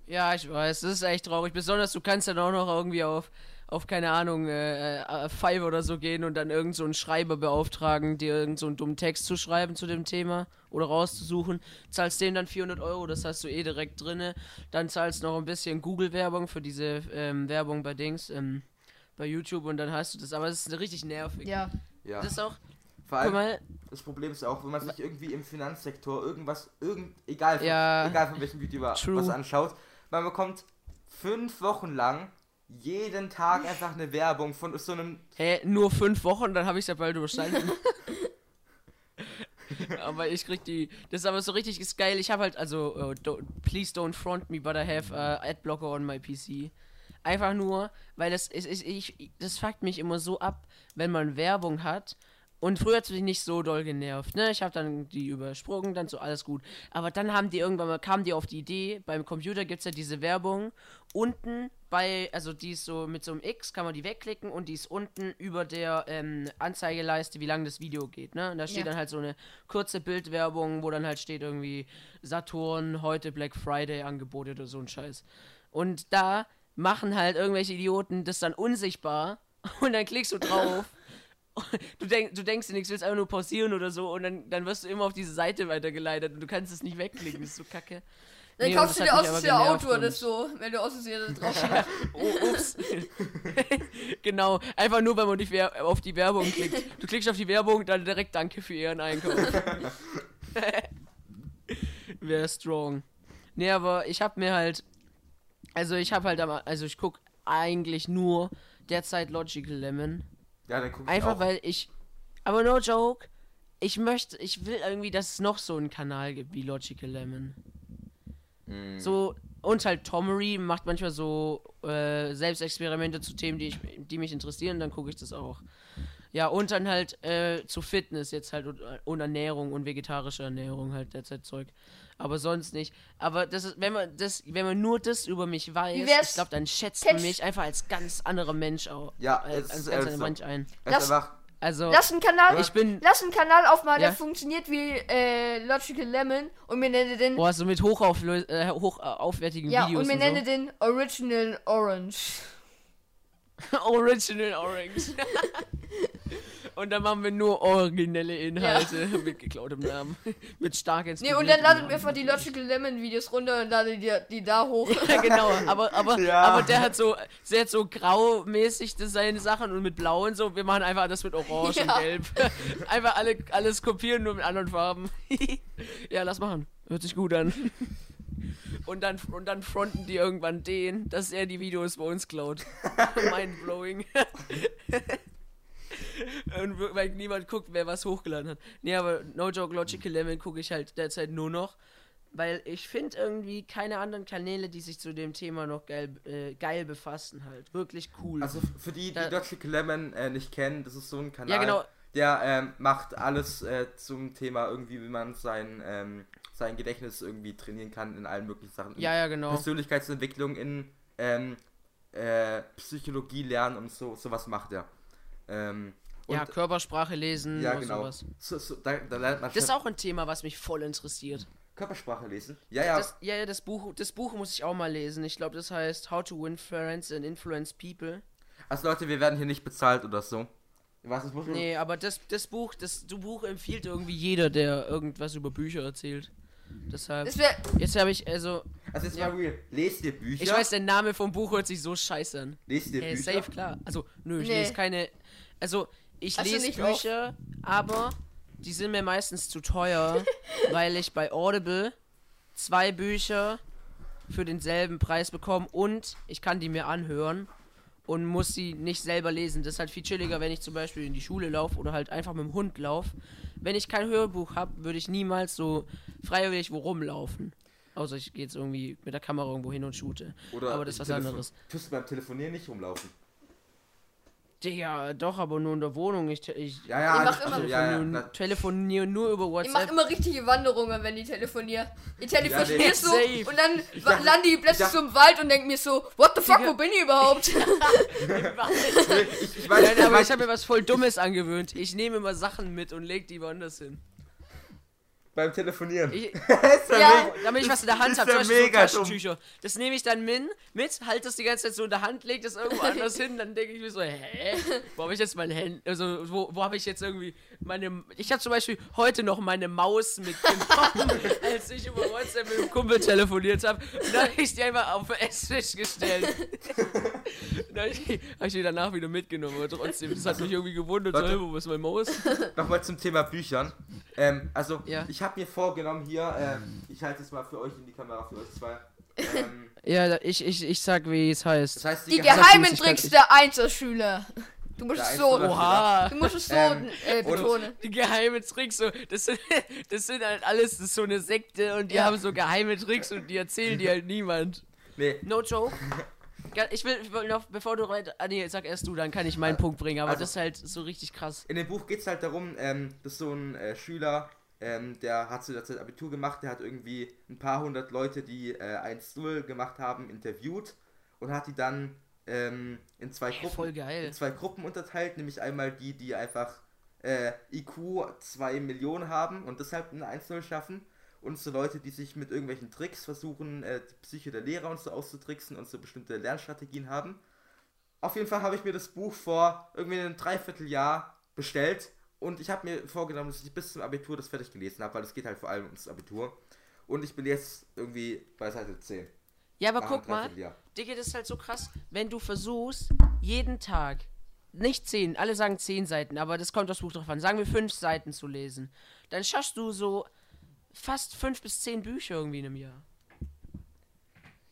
Ja, ich weiß, das ist echt traurig. Besonders du kannst dann auch noch irgendwie auf, auf keine Ahnung, äh, äh, Five oder so gehen und dann irgend so einen Schreiber beauftragen, dir irgend so einen dummen Text zu schreiben zu dem Thema oder rauszusuchen. Zahlst dem dann 400 Euro, das hast du eh direkt drinne. Dann zahlst noch ein bisschen Google-Werbung für diese ähm, Werbung bei Dings, ähm, bei YouTube und dann hast du das. Aber es ist richtig nervig. Ja. Ja. Das ist auch, Vor allem, mal, das Problem ist auch, wenn man sich irgendwie im Finanzsektor irgendwas, irgend, egal, von, Ja. egal von welchem YouTuber True. was anschaut, man bekommt fünf Wochen lang jeden Tag einfach eine Werbung von so einem hä, nur fünf Wochen, dann habe ich es ja bald überstanden. aber ich krieg die. Das ist aber so richtig ist geil. Ich habe halt, also, uh, do, please don't front me, but I have uh, Adblocker on my PC. Einfach nur, weil das ist, ist ich, das fuckt mich immer so ab, wenn man Werbung hat. Und früher hat es mich nicht so doll genervt, ne? Ich habe dann die übersprungen, dann so alles gut. Aber dann haben die irgendwann mal, kamen die auf die Idee, beim Computer gibt es ja diese Werbung. Unten bei, also die ist so mit so einem X, kann man die wegklicken und die ist unten über der ähm, Anzeigeleiste, wie lang das Video geht, ne? Und da steht Ja. dann halt so eine kurze Bildwerbung, wo dann halt steht irgendwie Saturn, heute Black Friday Angebote oder so ein Scheiß. Und da machen halt irgendwelche Idioten das dann unsichtbar und dann klickst du drauf. Du, denk, du denkst dir nichts, willst einfach nur pausieren oder so und dann, dann wirst du immer auf diese Seite weitergeleitet und du kannst es nicht wegklicken, das ist so kacke. Dann Nee, kaufst du dir aus genervt Auto oder so, wenn du aus da drauf. Oh, ups. genau, einfach nur, wenn man die auf die Werbung klickt. Du klickst auf die Werbung, dann direkt Danke für Ihren Einkauf. Wäre strong. Nee, aber ich hab mir halt. Also, ich hab halt. am- Also, ich guck eigentlich nur derzeit Logical Lemon. Ja, dann guck ich Einfach auch. weil ich. Aber no joke. Ich möchte. Ich will irgendwie, dass es noch so einen Kanal gibt wie Logical Lemon. Mm. So, und halt Tomery macht manchmal so äh, Selbstexperimente zu Themen, die, ich, die mich interessieren, dann gucke ich das auch. Ja, und dann halt äh, zu Fitness jetzt halt und, und Ernährung und vegetarische Ernährung halt derzeit Zeug. Aber sonst nicht. Aber das ist, wenn man das, wenn man nur das über mich weiß, ich glaube, dann schätzt man mich einfach als ganz anderer Mensch auch. Ja, als, als anderer so. Mensch ein. Einfach, Also, Lass einen Kanal, ich bin, lass einen Kanal aufmachen, Ja. der funktioniert wie äh, Logical Lemon und wir nennen den boah, so mit hochauflö äh, hochaufwertigen ja Videos und wir und nennen den Original Orange. so. Original Orange. Und dann machen wir nur originelle Inhalte mit geklautem Namen. mit stark Nee, und dann ladet mir einfach die Logical Lemon Videos runter und ladet die, die da hoch. Ja, genau, aber, aber, Ja. aber der hat so, der hat so graumäßig seine Sachen und mit blau und so. Wir machen einfach das mit Orange Ja. und Gelb. einfach alle, alles kopieren, nur mit anderen Farben. ja, lass machen. Hört sich gut an. Und dann, und dann fronten die irgendwann den, dass er die Videos bei uns klaut. Mindblowing. und weil niemand guckt, wer was hochgeladen hat. Nee, aber No Joke Logical Lemon gucke ich halt derzeit nur noch. Weil ich finde irgendwie keine anderen Kanäle, die sich zu dem Thema noch geil, äh, geil befassen, halt. Wirklich cool. also für die, die Da- Logical Lemon äh, nicht kennen, das ist so ein Kanal, Ja, genau. der ähm, macht alles äh, zum Thema irgendwie, wie man sein, ähm, sein Gedächtnis irgendwie trainieren kann in allen möglichen Sachen. ja, ja, genau. Persönlichkeitsentwicklung in ähm, äh, Psychologie lernen und so sowas macht er. Ähm, und, Ja, Körpersprache lesen ja und genau. sowas. So, so, da, da lernt man Das ist auch ein Thema, was mich voll interessiert. Körpersprache lesen. Ja, ja. Das, ja, ja, das Buch, das Buch muss ich auch mal lesen. Ich glaube, das heißt How to Win Friends and Influence People. Also Leute, wir werden hier nicht bezahlt oder so. Was, das muss Nee, aber das, das Buch, das, das Buch empfiehlt irgendwie jeder, der irgendwas über Bücher erzählt. Deshalb. Jetzt habe ich, also, Also jetzt Ja. mal real. Lest ihr Bücher? ich weiß, der Name vom Buch hört sich so scheiße an. Lest ihr Hey, Bücher? safe, klar. Also, nö, ich Nee. lese keine. Also, ich Also lese nicht Bücher, aber die sind mir meistens zu teuer, weil ich bei Audible zwei Bücher für denselben Preis bekomme und ich kann die mir anhören und muss sie nicht selber lesen. Das ist halt viel chilliger, wenn ich zum Beispiel in die Schule laufe oder halt einfach mit dem Hund laufe. Wenn ich kein Hörbuch habe, würde ich niemals so freiwillig wo rumlaufen. Außer ich gehe jetzt irgendwie mit der Kamera irgendwo hin und shoote. Oder aber das ist was anderes. Tust du beim Telefonieren nicht rumlaufen? Digga, doch, aber nur in der Wohnung. Ich, ich, Ja, ja, Ich mach also, immer- ja, ja, telefonieren, na, telefonieren nur über Ich mache WhatsApp. immer richtige Wanderungen, wenn ich telefoniere. Ich telefoniere nee. so Safe. und dann Ich dachte- lande ich plötzlich ich so im Wald und denke mir so, what the fuck, Digga. wo bin ich überhaupt? ich, ich weiß, Nein, aber ich habe mir was voll Dummes angewöhnt. Ich nehme immer Sachen mit und leg die woanders hin. Beim Telefonieren. Ich, ja damit ich was in der Hand habe, zum Beispiel so. Taschentücher. Das nehme ich dann min, mit, halte das die ganze Zeit so in der Hand, leg das irgendwo anders hin, dann denke ich mir so, hä? Wo habe ich jetzt mein Handy, also wo, wo habe ich jetzt irgendwie meine, ich habe zum Beispiel heute noch meine Maus mitgenommen, als ich über WhatsApp mit dem Kumpel telefoniert habe. Und dann habe ich die einfach auf den Esstisch gestellt. dann habe ich, hab ich die danach wieder mitgenommen, aber trotzdem, das hat mich irgendwie gewundert, so, Warte. hey, wo ist meine Maus? Nochmal zum Thema Büchern. Ähm, also, Ja. ich habe mir vorgenommen hier, ähm, ich halte es mal für euch in die Kamera, für euch zwei. Ähm, Ja, ich, ich, ich sag, wie es heißt. das heißt, Die Geheim- geheimen Tricks der Einzelschüler. Du musst es so. Oha! du musst es so Ähm, äh, betonen. Die geheime Tricks, so, das sind, das sind halt alles, das ist so eine Sekte und die Ja. haben so geheime Tricks und die erzählen die halt niemand. Nee, No joke. Ich will, ich will noch, bevor du rein, ah nee, sag erst du, dann kann ich meinen Punkt bringen, aber also- das ist halt so richtig krass. in dem Buch geht es halt darum, ähm, dass so ein äh, Schüler, ähm, der hat zu der Zeit Abitur gemacht, der hat irgendwie ein paar hundert Leute, die äh, 1-0 gemacht haben, interviewt und hat die dann ähm, in zwei Ey, Gruppen in zwei Gruppen unterteilt, nämlich einmal die, die einfach äh, IQ 2 Millionen haben und deshalb eine 1-0 schaffen und so Leute, die sich mit irgendwelchen Tricks versuchen, äh, die Psyche der Lehrer und so auszutricksen und so bestimmte Lernstrategien haben. Auf jeden Fall habe ich mir das Buch vor irgendwie einem Dreivierteljahr bestellt und ich habe mir vorgenommen, dass ich bis zum Abitur das fertig gelesen habe, weil es geht halt vor allem ums Abitur. Und ich bin jetzt irgendwie bei Seite 10. Ja, aber Nach guck mal, Dreivierteljahr. Digga, das ist halt so krass, wenn du versuchst, jeden Tag, nicht zehn, alle sagen zehn Seiten, aber das kommt aufs Buch drauf an, sagen wir fünf Seiten zu lesen, dann schaffst du so fast fünf bis zehn Bücher irgendwie in einem Jahr.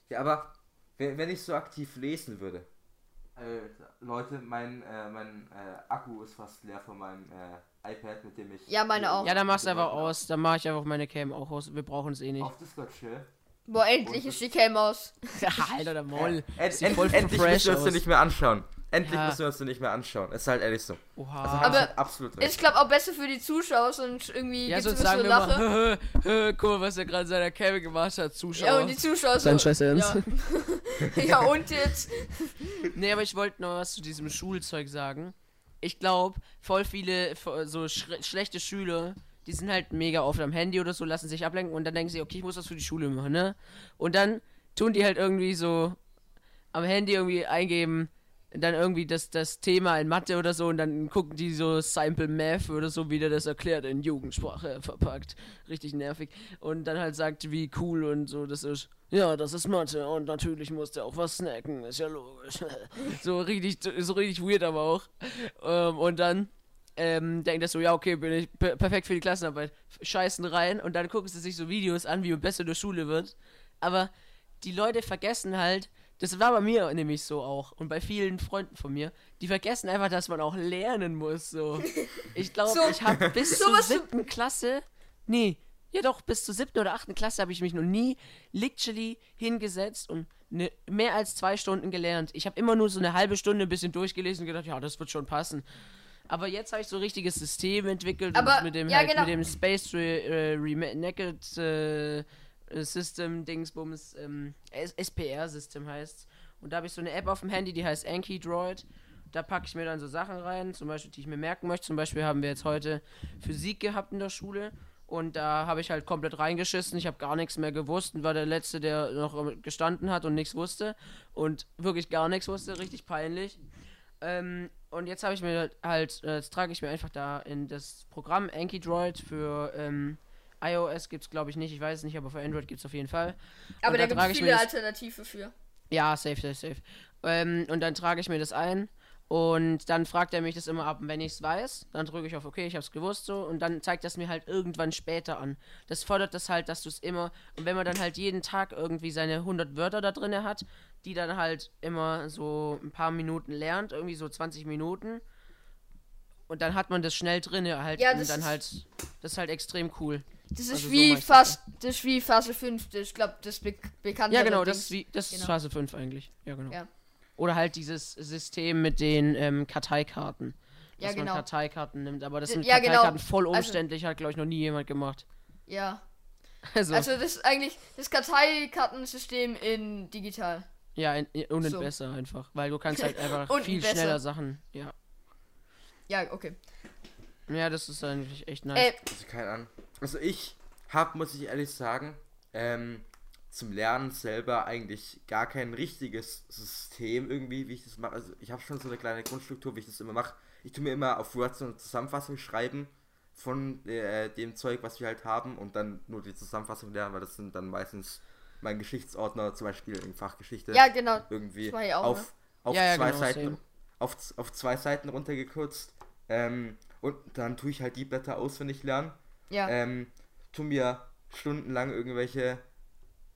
Ja, aber wenn ich so aktiv lesen würde. Äh, Leute, mein, äh, mein äh, Akku ist fast leer von meinem äh, iPad, mit dem ich. Ja, meine auch. Ja, dann machst du einfach aus, dann mach ich einfach meine Cam auch aus, wir brauchen es eh nicht. Auf Discord chill. Boah, endlich ist die Cam aus. Alter, der Moll. End, Sieht end, voll endlich fresh müssen wir uns aus. den nicht mehr anschauen. Endlich Ja. müssen wir uns den nicht mehr anschauen. Ist halt ehrlich so. Oha. Also, Aber absolut recht. Ist, glaube auch besser für die Zuschauer und irgendwie Ja, gibt's so wir Lache. mal, guck mal, was er gerade in seiner Cam gemacht hat, Zuschauer. Ja, und die Zuschauer so. Dein Scheiß Ernst? Ja. ja, und jetzt? Nee, aber ich wollte noch was zu diesem Schulzeug sagen. Ich glaube, voll viele so schlechte Schüler, die sind halt mega oft am Handy oder so, lassen sich ablenken und dann denken sie, okay, ich muss was für die Schule machen, ne? Und dann tun die halt irgendwie so am Handy irgendwie eingeben, dann irgendwie das, das Thema in Mathe oder so und dann gucken die so Simple Math oder so, wie der das erklärt in Jugendsprache verpackt. Richtig nervig. Und dann halt sagt, wie cool und so das ist. Ja, das ist Mathe und natürlich muss der auch was snacken, ist ja logisch. so richtig, so richtig weird aber auch. Ähm, und dann ähm, denkt er so, ja, okay, bin ich per perfekt für die Klassenarbeit. Scheißen rein und dann gucken sie sich so Videos an, wie man besser in der Schule wird. Aber die Leute vergessen halt, das war bei mir nämlich so auch und bei vielen Freunden von mir, die vergessen einfach, dass man auch lernen muss. So. Ich glaube, So- ich habe bis zur siebten Klasse, nee, ja doch, bis zur siebten oder achten Klasse habe ich mich noch nie literally hingesetzt und ne, mehr als zwei Stunden gelernt. Ich habe immer nur so eine halbe Stunde ein bisschen durchgelesen und gedacht, ja, das wird schon passen. Aber jetzt habe ich so ein richtiges System entwickelt Aber, und mit dem, ja, halt, genau. mit dem Space Re äh, Renaked äh, System Dingsbums ähm, SPR System heißt. Und da habe ich so eine App auf dem Handy, die heißt Anki Droid. Da packe ich mir dann so Sachen rein, zum Beispiel, die ich mir merken möchte. Zum Beispiel haben wir jetzt heute Physik gehabt in der Schule. Und da habe ich halt komplett reingeschissen. Ich habe gar nichts mehr gewusst und war der Letzte, der noch gestanden hat und nichts wusste. Und wirklich gar nichts wusste. Richtig peinlich. Ähm, und jetzt habe ich mir halt, jetzt trage ich mir einfach da in das Programm Anki Droid für ähm, iOS gibt es glaube ich nicht, ich weiß es nicht, aber für Android gibt es auf jeden Fall. Aber Und da gibt es viele Alternativen für. Ja, safe, safe, safe. Ähm, und dann trage ich mir das ein und dann fragt er mich das immer ab. Und wenn ich es weiß, dann drücke ich auf OK, ich habe es gewusst so und dann zeigt das mir halt irgendwann später an. Das fordert das halt, dass du es immer und wenn man dann halt jeden Tag irgendwie seine 100 Wörter da drin hat, die dann halt immer so ein paar Minuten lernt, irgendwie so 20 Minuten. Und dann hat man das schnell drin halt Ja, und das dann ist- halt das ist halt extrem cool. Das ist Also so wie das fast, das ist wie Phase 5. Ich glaube, das be bekannte. Ja, genau, das ist wie das ist Genau. Phase 5 eigentlich. Ja, genau. Ja. Oder halt dieses System mit den ähm, Karteikarten. Ja, dass genau. man Karteikarten nimmt, aber das sind ja, genau. Karteikarten voll Also- umständlich, hat glaube ich noch nie jemand gemacht. Ja. Also, Also, das ist eigentlich das Karteikartensystem in digital. ja, in, in, und in so. besser einfach, weil du kannst halt einfach viel besser. schneller Sachen. Ja. Ja, okay. Ja, das ist eigentlich echt nice. Äh, Also keine Ahnung. Also ich habe, muss ich ehrlich sagen, ähm, zum Lernen selber eigentlich gar kein richtiges System irgendwie, wie ich das mache. Also ich habe schon so eine kleine Grundstruktur, wie ich das immer mache. Ich tue mir immer auf Word so eine Zusammenfassung schreiben von äh, dem Zeug, was wir halt haben und dann nur die Zusammenfassung lernen, weil das sind dann meistens mein Geschichtsordner, zum Beispiel in Fachgeschichte. Ja, genau. Irgendwie auch, auf, ne? auf Ja, ja, zwei genau, Seiten auf zwei Seiten runtergekürzt. Ähm, und dann tue ich halt die Blätter auswendig lernen. Ja. Ähm, tu mir stundenlang irgendwelche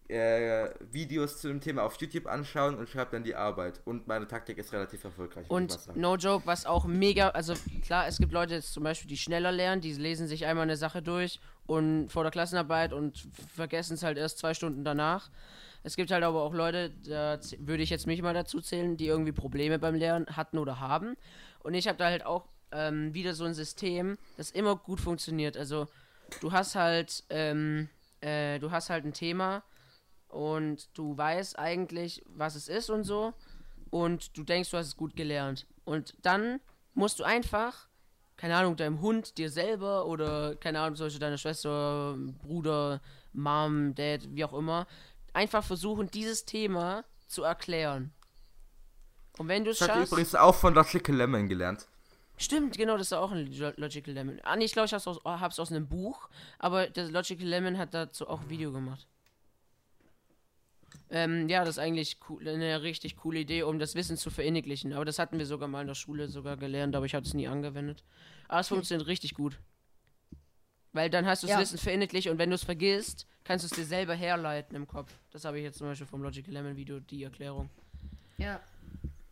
äh, Videos zu dem Thema auf YouTube anschauen und schreibe dann die Arbeit. Und meine Taktik ist relativ erfolgreich. Und no joke, was auch mega, also klar, es gibt Leute jetzt zum Beispiel, die schneller lernen, die lesen sich einmal eine Sache durch und vor der Klassenarbeit und vergessen es halt erst zwei Stunden danach. Es gibt halt aber auch Leute, da würde ich jetzt mich mal dazu zählen, die irgendwie Probleme beim Lernen hatten oder haben. Und ich habe da halt auch ähm, wieder so ein System, das immer gut funktioniert. Also du hast halt, ähm, äh, du hast halt ein Thema und du weißt eigentlich, was es ist und so und du denkst, du hast es gut gelernt. Und dann musst du einfach, keine Ahnung, deinem Hund, dir selber oder, keine Ahnung, Beispiel deiner Schwester, Bruder, Mom, Dad, wie auch immer, einfach versuchen, dieses Thema zu erklären. Und wenn du es Das hat schaffst. übrigens auch von Logical Lemon gelernt. Stimmt, genau, das ist auch ein Lo- Logical Lemon. Ah, nee, ich glaube, ich hab's aus, hab's aus einem Buch, aber das Logical Lemon hat dazu auch ein Video gemacht. Ähm, ja, das ist eigentlich cool, eine richtig coole Idee, um das Wissen zu verinnerlichen. Aber das hatten wir sogar mal in der Schule sogar gelernt, aber ich habe es nie angewendet. Aber es funktioniert richtig gut. Weil dann hast du das Ja. Wissen verinnerlicht und wenn du es vergisst, kannst du es dir selber herleiten im Kopf. Das habe ich jetzt zum Beispiel vom Logical Lemon Video, die Erklärung. ja.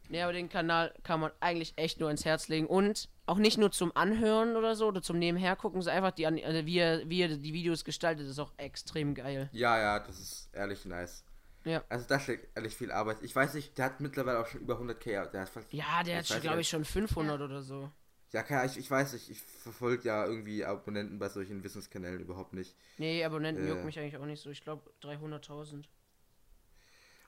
Ja, aber den Kanal kann man eigentlich echt nur ins Herz legen und auch nicht nur zum Anhören oder so oder zum Nebenher gucken, sondern einfach die, also wie, er, wie er die Videos gestaltet, ist auch extrem geil. Ja, ja, das ist ehrlich nice. Ja. Also da steckt ehrlich viel Arbeit. Ich weiß nicht, der hat mittlerweile auch schon über 100k. Der hat fast, Ja, der das hat, glaube ich, schon 500 oder so. Ja, ich, ich weiß nicht, ich verfolge ja irgendwie Abonnenten bei solchen Wissenskanälen überhaupt nicht. Nee, Abonnenten Äh. juckt mich eigentlich auch nicht so. Ich glaube 300.000.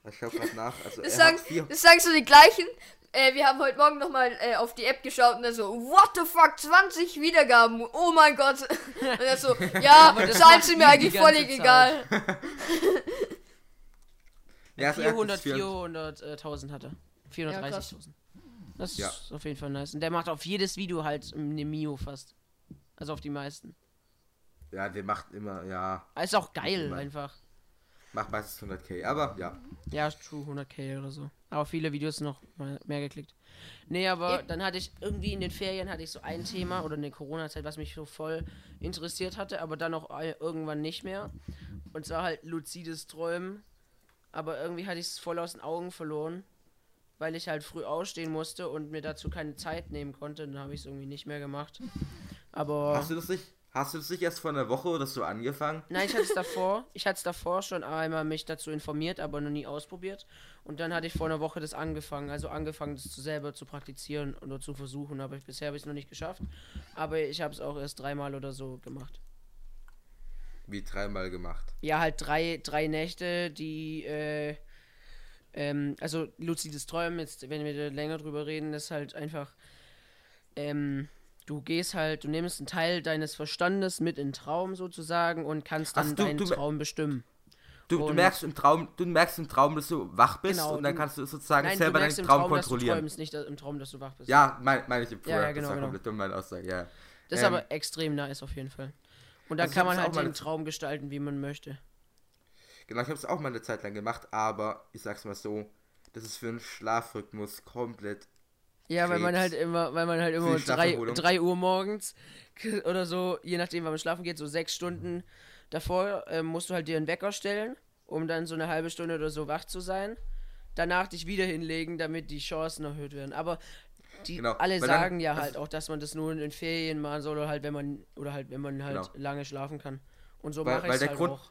Ich schau gerade nach. Also Das er sagen, das sagen so die gleichen. Äh, wir haben heute Morgen nochmal äh, auf die App geschaut und dann so, what the fuck, 20 Wiedergaben, oh mein Gott. Und dann so, ja, das Zahlen sind mir eigentlich völlig Zeit. egal. ja, also er hat 400, jetzt 400.000 hat er. Ja, krass. 430.000. das Ja. ist auf jeden Fall nice. Und der macht auf jedes Video halt eine Mio fast. Also auf die meisten. Ja, der macht immer, ja, Ist auch geil Immer. einfach. Macht meistens 100k. Aber ja, Ja, true, 100k oder so. Aber viele Videos noch mal mehr geklickt. Nee, aber dann hatte ich irgendwie in den Ferien hatte ich so ein Thema oder in der Corona-Zeit, was mich so voll interessiert hatte, aber dann auch irgendwann nicht mehr. Und zwar halt luzides Träumen. Aber irgendwie hatte ich es voll aus den Augen verloren, weil ich halt früh ausstehen musste und mir dazu keine Zeit nehmen konnte. Dann habe ich es irgendwie nicht mehr gemacht. Aber. hast du das nicht, hast du das nicht erst vor einer Woche oder so angefangen? Nein, ich hatte es davor. Ich hatte es davor schon einmal mich dazu informiert, aber noch nie ausprobiert. Und dann hatte ich vor einer Woche das angefangen. Also angefangen, das zu selber zu praktizieren oder zu versuchen. Aber ich, bisher habe ich es noch nicht geschafft. Aber ich habe es auch erst dreimal oder so gemacht. Wie dreimal gemacht. Ja, halt drei, drei Nächte, die, äh, ähm, also luzides Träumen, jetzt, wenn wir länger drüber reden, ist halt einfach, ähm, du gehst halt, du nimmst einen Teil deines Verstandes mit in den Traum sozusagen und kannst dann Ach, du- deinen du- Traum bestimmen. Du, du merkst im Traum, du merkst im Traum, dass du wach bist Genau, und dann kannst du sozusagen Nein, selber deinen Traum, Traum, dass du kontrollieren. träumst, nicht im Traum, dass du wach bist. Ja, meine mein ich im Ja, ja, genau, das war genau. komplett dumm, meine Aussage, ja. Das ist Ähm, aber extrem nice auf jeden Fall. Und dann Also kann man halt den Traum gestalten, wie man möchte. Genau, ich habe es auch mal eine Zeit lang gemacht, aber ich sag's mal so, das ist für einen Schlafrhythmus komplett. Ja, weil man Krebs. halt immer, weil man halt immer die drei, drei Uhr morgens oder so, je nachdem, wann man schlafen geht, so sechs Stunden davor ähm, musst du halt dir einen Wecker stellen, um dann so eine halbe Stunde oder so wach zu sein. Danach dich wieder hinlegen, damit die Chancen erhöht werden. Aber die Genau, alle weil dann- sagen ja halt auch, dass man das nur in den Ferien machen soll oder halt wenn man oder halt wenn man halt Genau. lange schlafen kann. Und so mache ich der halt Grund- auch.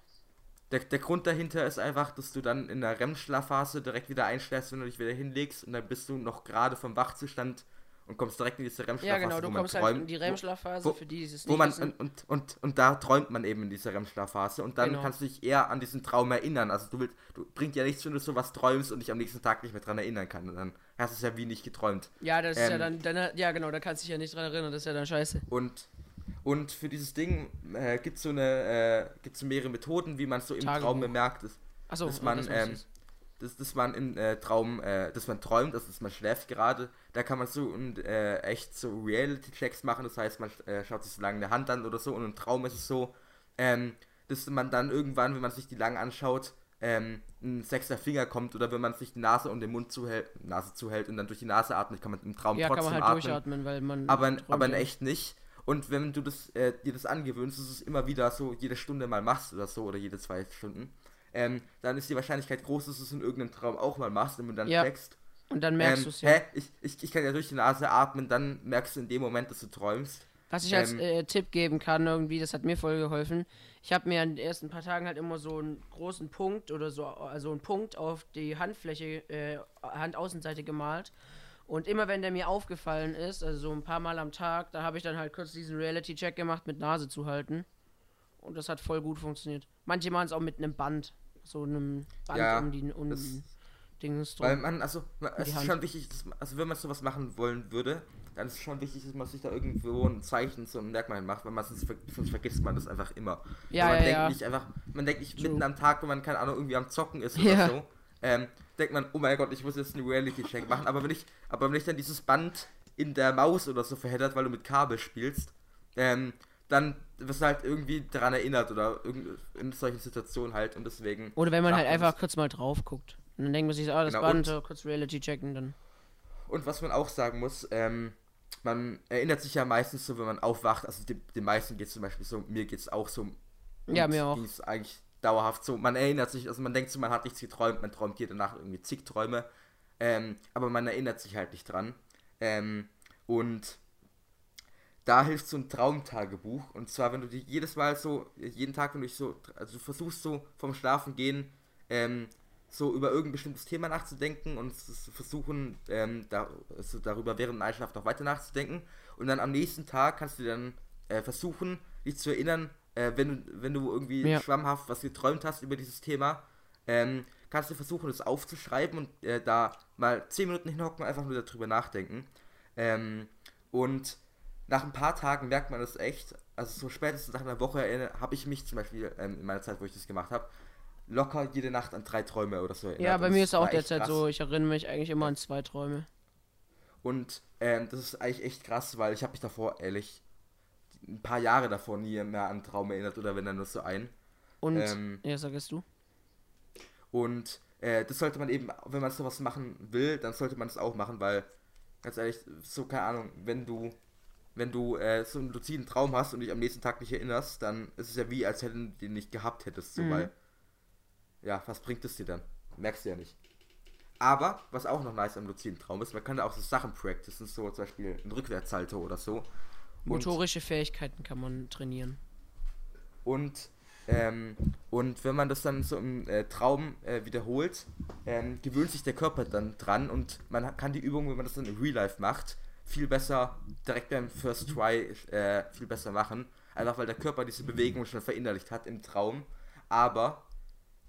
Der, der Grund dahinter ist einfach, dass du dann in der REM-Schlafphase direkt wieder einschläfst, wenn du dich wieder hinlegst und dann bist du noch gerade vom Wachzustand und kommst direkt in diese REM-Schlafphase. Ja, genau, du wo man kommst halt träumt, in die REM-Schlafphase, wo- für die, die es wo man und, und, und, und da träumt man eben in dieser REM-Schlafphase und dann Genau. kannst du dich eher an diesen Traum erinnern. Also du willst, du bringt ja nichts, wenn du sowas träumst und dich am nächsten Tag nicht mehr dran erinnern kannst. Und dann hast du es ja wie nicht geträumt. Ja, das ist ja Ähm, dann, dann, ja genau, da kannst du dich ja nicht dran erinnern, das ist ja dann scheiße. Und, Und für dieses Ding äh, gibt es so, eine, äh, gibt's so mehrere Methoden, wie man so im Tagebuch. Traum bemerkt, dass, Achso, dass man, das ähm, ist- dass, dass man im äh, Traum, äh, dass man träumt, dass dass man schläft gerade. Da kann man so und, äh, echt so Reality-Checks machen. Das heißt, man äh, schaut sich so lange eine Hand an oder so und im Traum ist es so, ähm, dass man dann irgendwann, wenn man sich die lang anschaut, ähm, ein sechster Finger kommt oder wenn man sich die Nase und den Mund zuhält, Nase zuhält und dann durch die Nase atmet, kann man im Traum ja, kann trotzdem man halt atmen. durchatmen, weil man. Aber, aber in echt nicht. Und wenn du das, äh, dir das angewöhnst, dass du es immer wieder so jede Stunde mal machst oder so, oder jede zwei Stunden, ähm, dann ist die Wahrscheinlichkeit groß, dass du es in irgendeinem Traum auch mal machst und dann Ja, checkst. Und dann merkst ähm, du es ja. Hä? Ich, ich, ich kann ja durch die Nase atmen, dann merkst du in dem Moment, dass du träumst. Was ich als Ähm, äh, Tipp geben kann, irgendwie, das hat mir voll geholfen. Ich habe mir in den ersten paar Tagen halt immer so einen großen Punkt oder so, also einen Punkt auf die Handfläche, äh, Handaußenseite gemalt. Und immer wenn der mir aufgefallen ist, also so ein paar Mal am Tag, da habe ich dann halt kurz diesen Reality-Check gemacht mit Nase zu halten. Und das hat voll gut funktioniert. Manche machen es auch mit einem Band. So einem Band Ja, um die um das- Dings Weil drum. man, also, man, es ist schon wichtig, dass, also wenn man sowas machen wollen würde, dann ist es schon wichtig, dass man sich da irgendwo ein Zeichen, so ein Merkmal macht, weil man sonst, ver- sonst vergisst man das einfach immer. Ja, Weil man ja, denkt ja. nicht einfach, man denkt nicht True. mitten am Tag, wenn man, keine Ahnung, irgendwie am Zocken ist oder so, ähm, denkt man, oh mein Gott, ich muss jetzt einen Reality-Check machen, aber wenn ich, aber wenn ich dann dieses Band in der Maus oder so verheddert, weil du mit Kabel spielst, ähm, dann wirst du halt irgendwie daran erinnert oder in solchen Situationen halt und deswegen. Oder wenn man halt einfach kurz mal drauf guckt. Und dann denkt man sich, so, ah, das Genau, Band, und- äh, kurz Reality checken, dann. Und was man auch sagen muss, ähm, man erinnert sich ja meistens so, wenn man aufwacht, also den, den meisten geht es zum Beispiel so, mir geht es auch so. Ja, mir auch. ging's eigentlich dauerhaft so. Man erinnert sich, also man denkt so, man hat nichts geträumt, man träumt jede Nacht irgendwie zig Träume, ähm, aber man erinnert sich halt nicht dran. Ähm, und da hilft so ein Traumtagebuch. Und zwar, wenn du dir jedes Mal so, jeden Tag, wenn du dich so, also du versuchst so vom Schlafen gehen, ähm, so über irgendein bestimmtes Thema nachzudenken und s- versuchen, ähm, da, also darüber während dem Einschlafen noch weiter nachzudenken. Und dann am nächsten Tag kannst du dann äh, versuchen, dich zu erinnern, äh, wenn, du, wenn du irgendwie Ja. schwammhaft was geträumt hast über dieses Thema, ähm, kannst du versuchen, das aufzuschreiben und äh, da mal 10 Minuten hinhocken und einfach nur darüber nachdenken. Ähm, und nach ein paar Tagen merkt man das echt. Also so spätestens nach einer Woche habe ich mich zum Beispiel ähm, in meiner Zeit, wo ich das gemacht habe, locker jede Nacht an drei Träume oder so erinnert. Ja, bei mir ist auch derzeit krass. so, ich erinnere mich eigentlich immer an zwei Träume. Und ähm, das ist eigentlich echt krass, weil ich habe mich davor, ehrlich, ein paar Jahre davor nie mehr an Traum erinnert oder wenn dann nur so ein. Und, Ähm, ja, sagst du? Und äh, das sollte man eben, wenn man sowas machen will, dann sollte man es auch machen, weil, ganz ehrlich, so, keine Ahnung, wenn du, wenn du äh, so einen luziden Traum hast und dich am nächsten Tag nicht erinnerst, dann ist es ja wie, als hätten du den nicht gehabt hättest, so, Mhm. weil, ja, was bringt es dir dann? Merkst du ja nicht. Aber, was auch noch nice am luziden Traum ist, man kann da auch so Sachen practicen, so zum Beispiel ein Rückwärtssalto oder so. Motorische Fähigkeiten kann man trainieren. Und, ähm, und wenn man das dann so im äh, Traum äh, wiederholt, ähm, gewöhnt sich der Körper dann dran und man kann die Übung, wenn man das dann im Real Life macht, viel besser direkt beim First Try äh, viel besser machen. Einfach weil der Körper diese Bewegung schon verinnerlicht hat im Traum. Aber,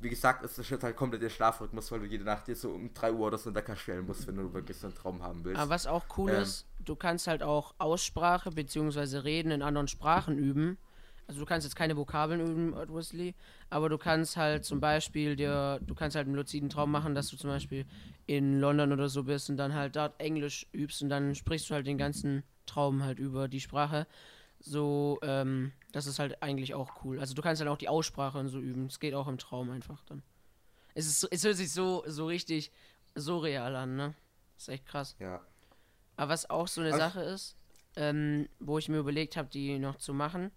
wie gesagt, ist das jetzt halt komplett der Schlafrhythmus, weil du jede Nacht dir so um 3 Uhr oder so einen Wecker stellen musst, wenn du wirklich so einen Traum haben willst. Aber was auch cool Ähm. ist, du kannst halt auch Aussprache bzw. Reden in anderen Sprachen üben. Also du kannst jetzt keine Vokabeln üben, obviously, aber du kannst halt zum Beispiel dir, du kannst halt einen luziden Traum machen, dass du zum Beispiel in London oder so bist und dann halt dort Englisch übst und dann sprichst du halt den ganzen Traum halt über die Sprache. So, ähm, das ist halt eigentlich auch cool. Also du kannst halt auch die Aussprache und so üben. Es geht auch im Traum einfach dann. Es ist, so- es hört sich so, so richtig surreal an, ne? ist echt krass. ja. Aber was auch so eine Also- Sache ist, ähm, wo ich mir überlegt habe, die noch zu machen,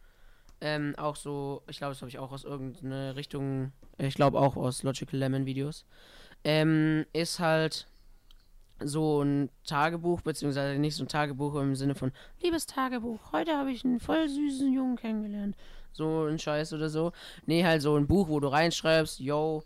ähm, auch so, ich glaube, das habe ich auch aus irgendeiner Richtung, äh, ich glaube auch aus Logical Lemon Videos, ähm, ist halt so ein Tagebuch, beziehungsweise nicht so ein Tagebuch im Sinne von, liebes Tagebuch, heute habe ich einen voll süßen Jungen kennengelernt. So ein Scheiß oder so. Nee, halt so ein Buch, wo du reinschreibst, yo,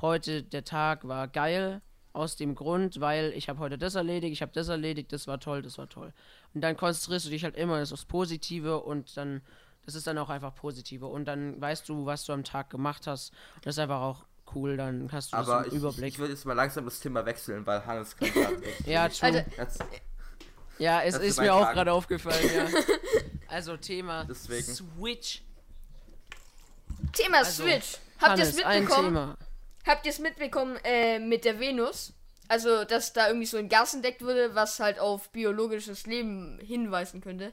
heute der Tag war geil, aus dem Grund, weil ich habe heute das erledigt, ich habe das erledigt, das war toll, das war toll. Und dann konzentrierst du dich halt immer aufs Positive und dann, das ist dann auch einfach positiver. Und dann weißt du, was du am Tag gemacht hast. Und das ist einfach auch cool, dann hast du Aber so ich, einen ich, Überblick. ich würde jetzt mal langsam das Thema wechseln, weil Hannes kann ja, true. Also, Ja, es ist mir auch gerade aufgefallen, ja. Also Thema Deswegen. Switch. Thema Also, Switch. Habt ihr es mitbekommen? Thema. Habt ihr es mitbekommen äh, mit der Venus? Also, dass da irgendwie so ein Gas entdeckt wurde, was halt auf biologisches Leben hinweisen könnte.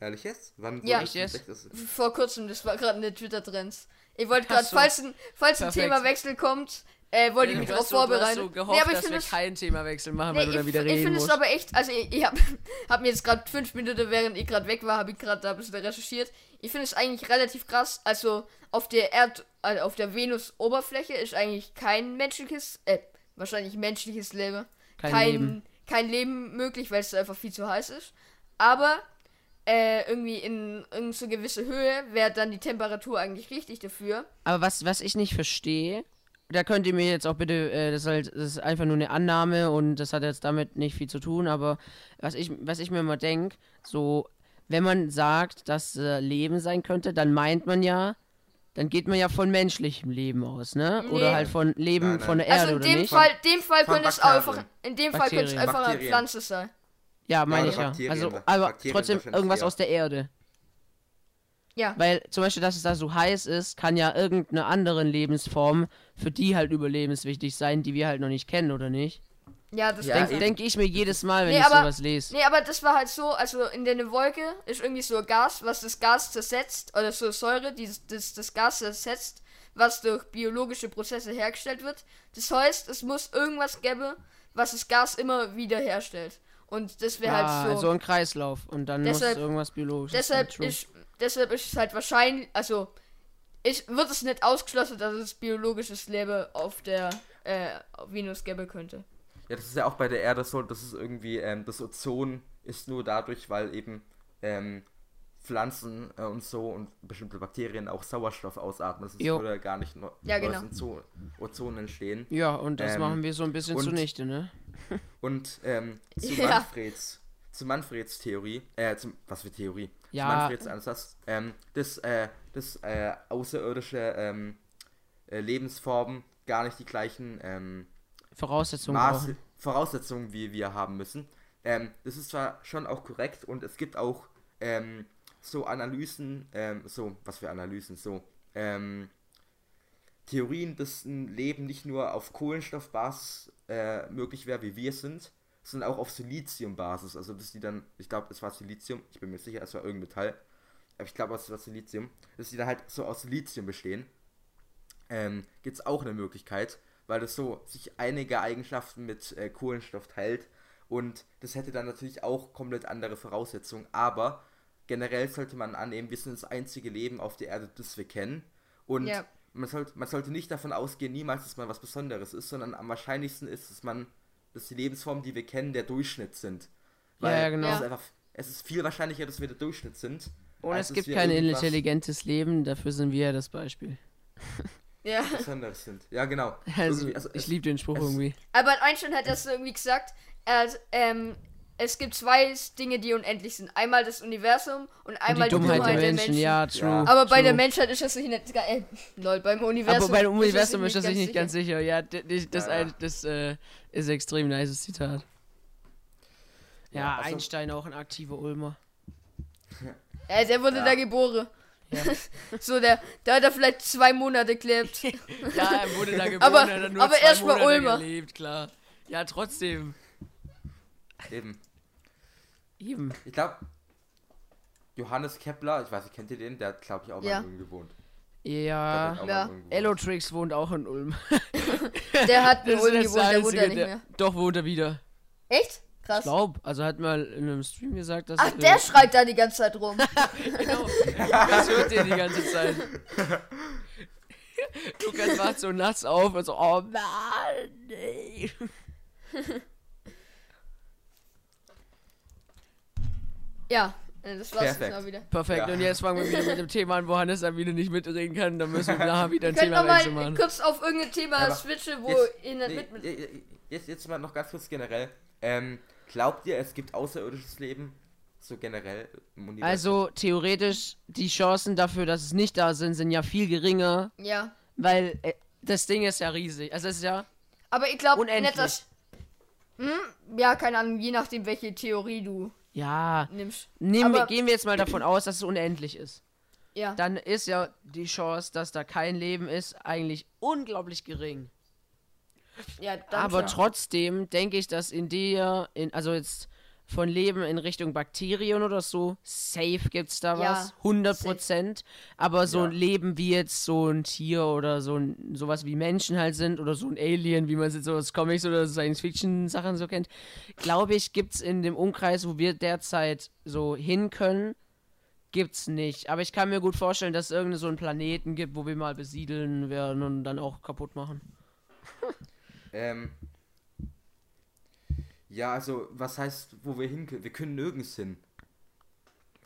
Ehrlich jetzt? Wann Ja. Echt jetzt? Vor kurzem, das war gerade eine Twitter-Trends. Ich wollte gerade, so. falls ein, falls ein. Themawechsel kommt, äh, wollte ich mich darauf hast so, du hast vorbereiten. so gehofft, nee, aber ich dass wir es keinen Themawechsel machen, Nee, weil du dann ich, wieder ich reden finde es aber echt, also ich, ich habe hab mir jetzt gerade fünf Minuten, während ich gerade weg war, habe ich gerade da ein bisschen recherchiert. Ich finde es eigentlich relativ krass. Also auf der Erd, also auf der Venus-Oberfläche ist eigentlich kein menschliches, äh, wahrscheinlich menschliches Leben. Kein kein Leben. kein Leben möglich, weil es einfach viel zu heiß ist. Aber äh, irgendwie in irgendeine so gewisse Höhe wäre dann die Temperatur eigentlich richtig dafür. Aber was, was ich nicht verstehe, da könnt ihr mir jetzt auch bitte, äh, das, ist halt, das ist einfach nur eine Annahme und das hat jetzt damit nicht viel zu tun, aber was ich, was ich mir mal denke, so, wenn man sagt, dass äh, Leben sein könnte, dann meint man ja, dann geht man ja von menschlichem Leben aus, ne? Oder Nee. halt von Leben Nein, nein. von der Erde, Also in oder dem nicht? Fall, dem Fall Von könnte es einfach, in dem Fall könnte es einfach eine. Pflanze sein. Ja, meine Ja, ich ja. Bakterien, Also, Bakterien aber wahrscheinlich trotzdem irgendwas aus der Erde. Ja. Weil zum Beispiel, dass es da so heiß ist, kann ja irgendeine andere Lebensform für die halt überlebenswichtig sein, die wir halt noch nicht kennen, oder nicht? Ja, das Ja, denke. Denke ich mir jedes Mal, wenn Nee, ich aber- sowas lese. Nee, aber das war halt so, also in der Wolke ist irgendwie so Gas, was das Gas zersetzt, oder so Säure, die das, das Gas zersetzt, was durch biologische Prozesse hergestellt wird. Das heißt, es muss irgendwas geben, was das Gas immer wieder herstellt. Und das wäre Ah, halt so. so ein Kreislauf. Und dann Deshalb- muss es irgendwas biologisches deshalb. True. ist, deshalb ist es halt wahrscheinlich, also ich, wird es nicht ausgeschlossen, dass es biologisches Leben auf der äh, auf Venus geben könnte. Ja, das ist ja auch bei der Erde so, das ist irgendwie, ähm, das Ozon ist nur dadurch, weil eben ähm, Pflanzen äh, und so und bestimmte Bakterien auch Sauerstoff ausatmen. Das Jo. würde gar nicht nur Ja, genau. Ozon entstehen. Ja, und das Ähm, machen wir so ein bisschen und- zunichte, ne? Und ähm, zu Ja. Manfreds, zu Manfreds Theorie, äh, zum, was für Theorie? Ja. Zu Manfreds Ansatz, ähm, dass, äh, dass äh, außerirdische ähm, äh, Lebensformen gar nicht die gleichen ähm, Voraussetzungen Maß, brauchen. Voraussetzungen, wie wir haben müssen. Ähm, das ist zwar schon auch korrekt und es gibt auch ähm, so Analysen, ähm, so, was für Analysen, so, ähm, Theorien, dass ein Leben nicht nur auf Kohlenstoffbasis äh, möglich wäre, wie wir sind, sondern auch auf Siliziumbasis. Also, dass die dann, ich glaube, es war Silizium, ich bin mir sicher, es war irgendein Metall, aber ich glaube, es war Silizium, dass die dann halt so aus Silizium bestehen. Ähm, gibt es auch eine Möglichkeit, weil das so sich einige Eigenschaften mit äh, Kohlenstoff teilt und das hätte dann natürlich auch komplett andere Voraussetzungen, aber generell sollte man annehmen, wir sind das einzige Leben auf der Erde, das wir kennen und Ja. Man, sollte, man sollte nicht davon ausgehen, niemals, dass man was Besonderes ist, sondern am wahrscheinlichsten ist, dass man, dass die Lebensformen, die wir kennen, der Durchschnitt sind. Ja, ja, genau. Es ist, einfach, es ist viel wahrscheinlicher, dass wir der Durchschnitt sind. Und es gibt kein intelligentes Leben, dafür sind wir ja das Beispiel. Ja. Besonderes sind. Ja, genau. Also, also ich liebe den Spruch irgendwie. Albert Einstein hat das so irgendwie gesagt. Er, ähm, es gibt zwei Dinge, die unendlich sind. Einmal das Universum und Und einmal die Dummheit der Menschen, ja, true. Ja. Aber bei true. der Menschheit ist das sich nicht. Äh, lol, beim Universum. Aber bei dem ist es Universum ist er sich nicht ganz sicher. sicher. Ja, d- d- das, Ja, ja. ein- das äh, ist ein extrem nice Zitat. Ja, Ja, also- Einstein auch ein aktiver Ulmer. Äh, der wurde Ja. da geboren. Ja. So, der, da hat er vielleicht zwei Monate gelebt. ja, er wurde da geboren, Aber- er aber zwei erst mal Monate Ulmer. gelebt, klar. Ja, trotzdem. Eben. Eben. Ich glaube, Johannes Kepler, ich weiß nicht, kennt ihr den? Der hat, glaube ich, auch Ja. mal in Ulm gewohnt. Ja. Mal Ja. Elotrix wohnt auch in Ulm. Der hat in Ulm gewohnt, der wohnt ja nicht mehr. Doch, wohnt er wieder. Echt? Ich Krass. glaub, also hat mal in einem Stream gesagt, dass. Ach, äh, der schreit da die ganze Zeit rum. Genau. Das hört ihr die ganze Zeit. Lukas wacht so nachts auf und so, oh Mann, Ja, äh, das war's jetzt Perfekt. mal wieder. Perfekt, Ja. und jetzt fangen wir wieder mit dem Thema an, wo Hannes dann wieder nicht mitreden kann. Dann müssen wir nachher wieder ein Thema noch mal wechseln machen. kurz auf irgendein Thema Ja, aber switchen, wo Jetzt- ihr nicht nee, mit, mit jetzt, jetzt mal noch ganz kurz generell. Ähm, glaubt ihr, es gibt außerirdisches Leben? So generell im Universum? Also theoretisch, die Chancen dafür, dass es nicht da sind, sind ja viel geringer, Ja. weil äh, das Ding ist ja riesig. Also es ist ja, Aber ich glaube nicht, dass. Hm? Ja, keine Ahnung, je nachdem, welche Theorie du Ja, nimmst. nehmen Aber- gehen wir jetzt mal davon aus, dass es unendlich ist. Ja. Dann ist ja die Chance, dass da kein Leben ist, eigentlich unglaublich gering. ja Aber schon. trotzdem denke ich, dass in dir, in, also jetzt von Leben in Richtung Bakterien oder so, safe gibt's da Ja, was, 100 Prozent. Aber so ein Ja. Leben wie jetzt so ein Tier oder so ein, sowas wie Menschen halt sind oder so ein Alien, wie man es jetzt so aus Comics oder Science-Fiction-Sachen so kennt, glaube ich, gibt's in dem Umkreis, wo wir derzeit so hin können, gibt's nicht. Aber ich kann mir gut vorstellen, dass es irgendeinen so einen Planeten gibt, wo wir mal besiedeln werden und dann auch kaputt machen. Ähm. Ja, also, was heißt, wo wir hin können? Wir können nirgends hin.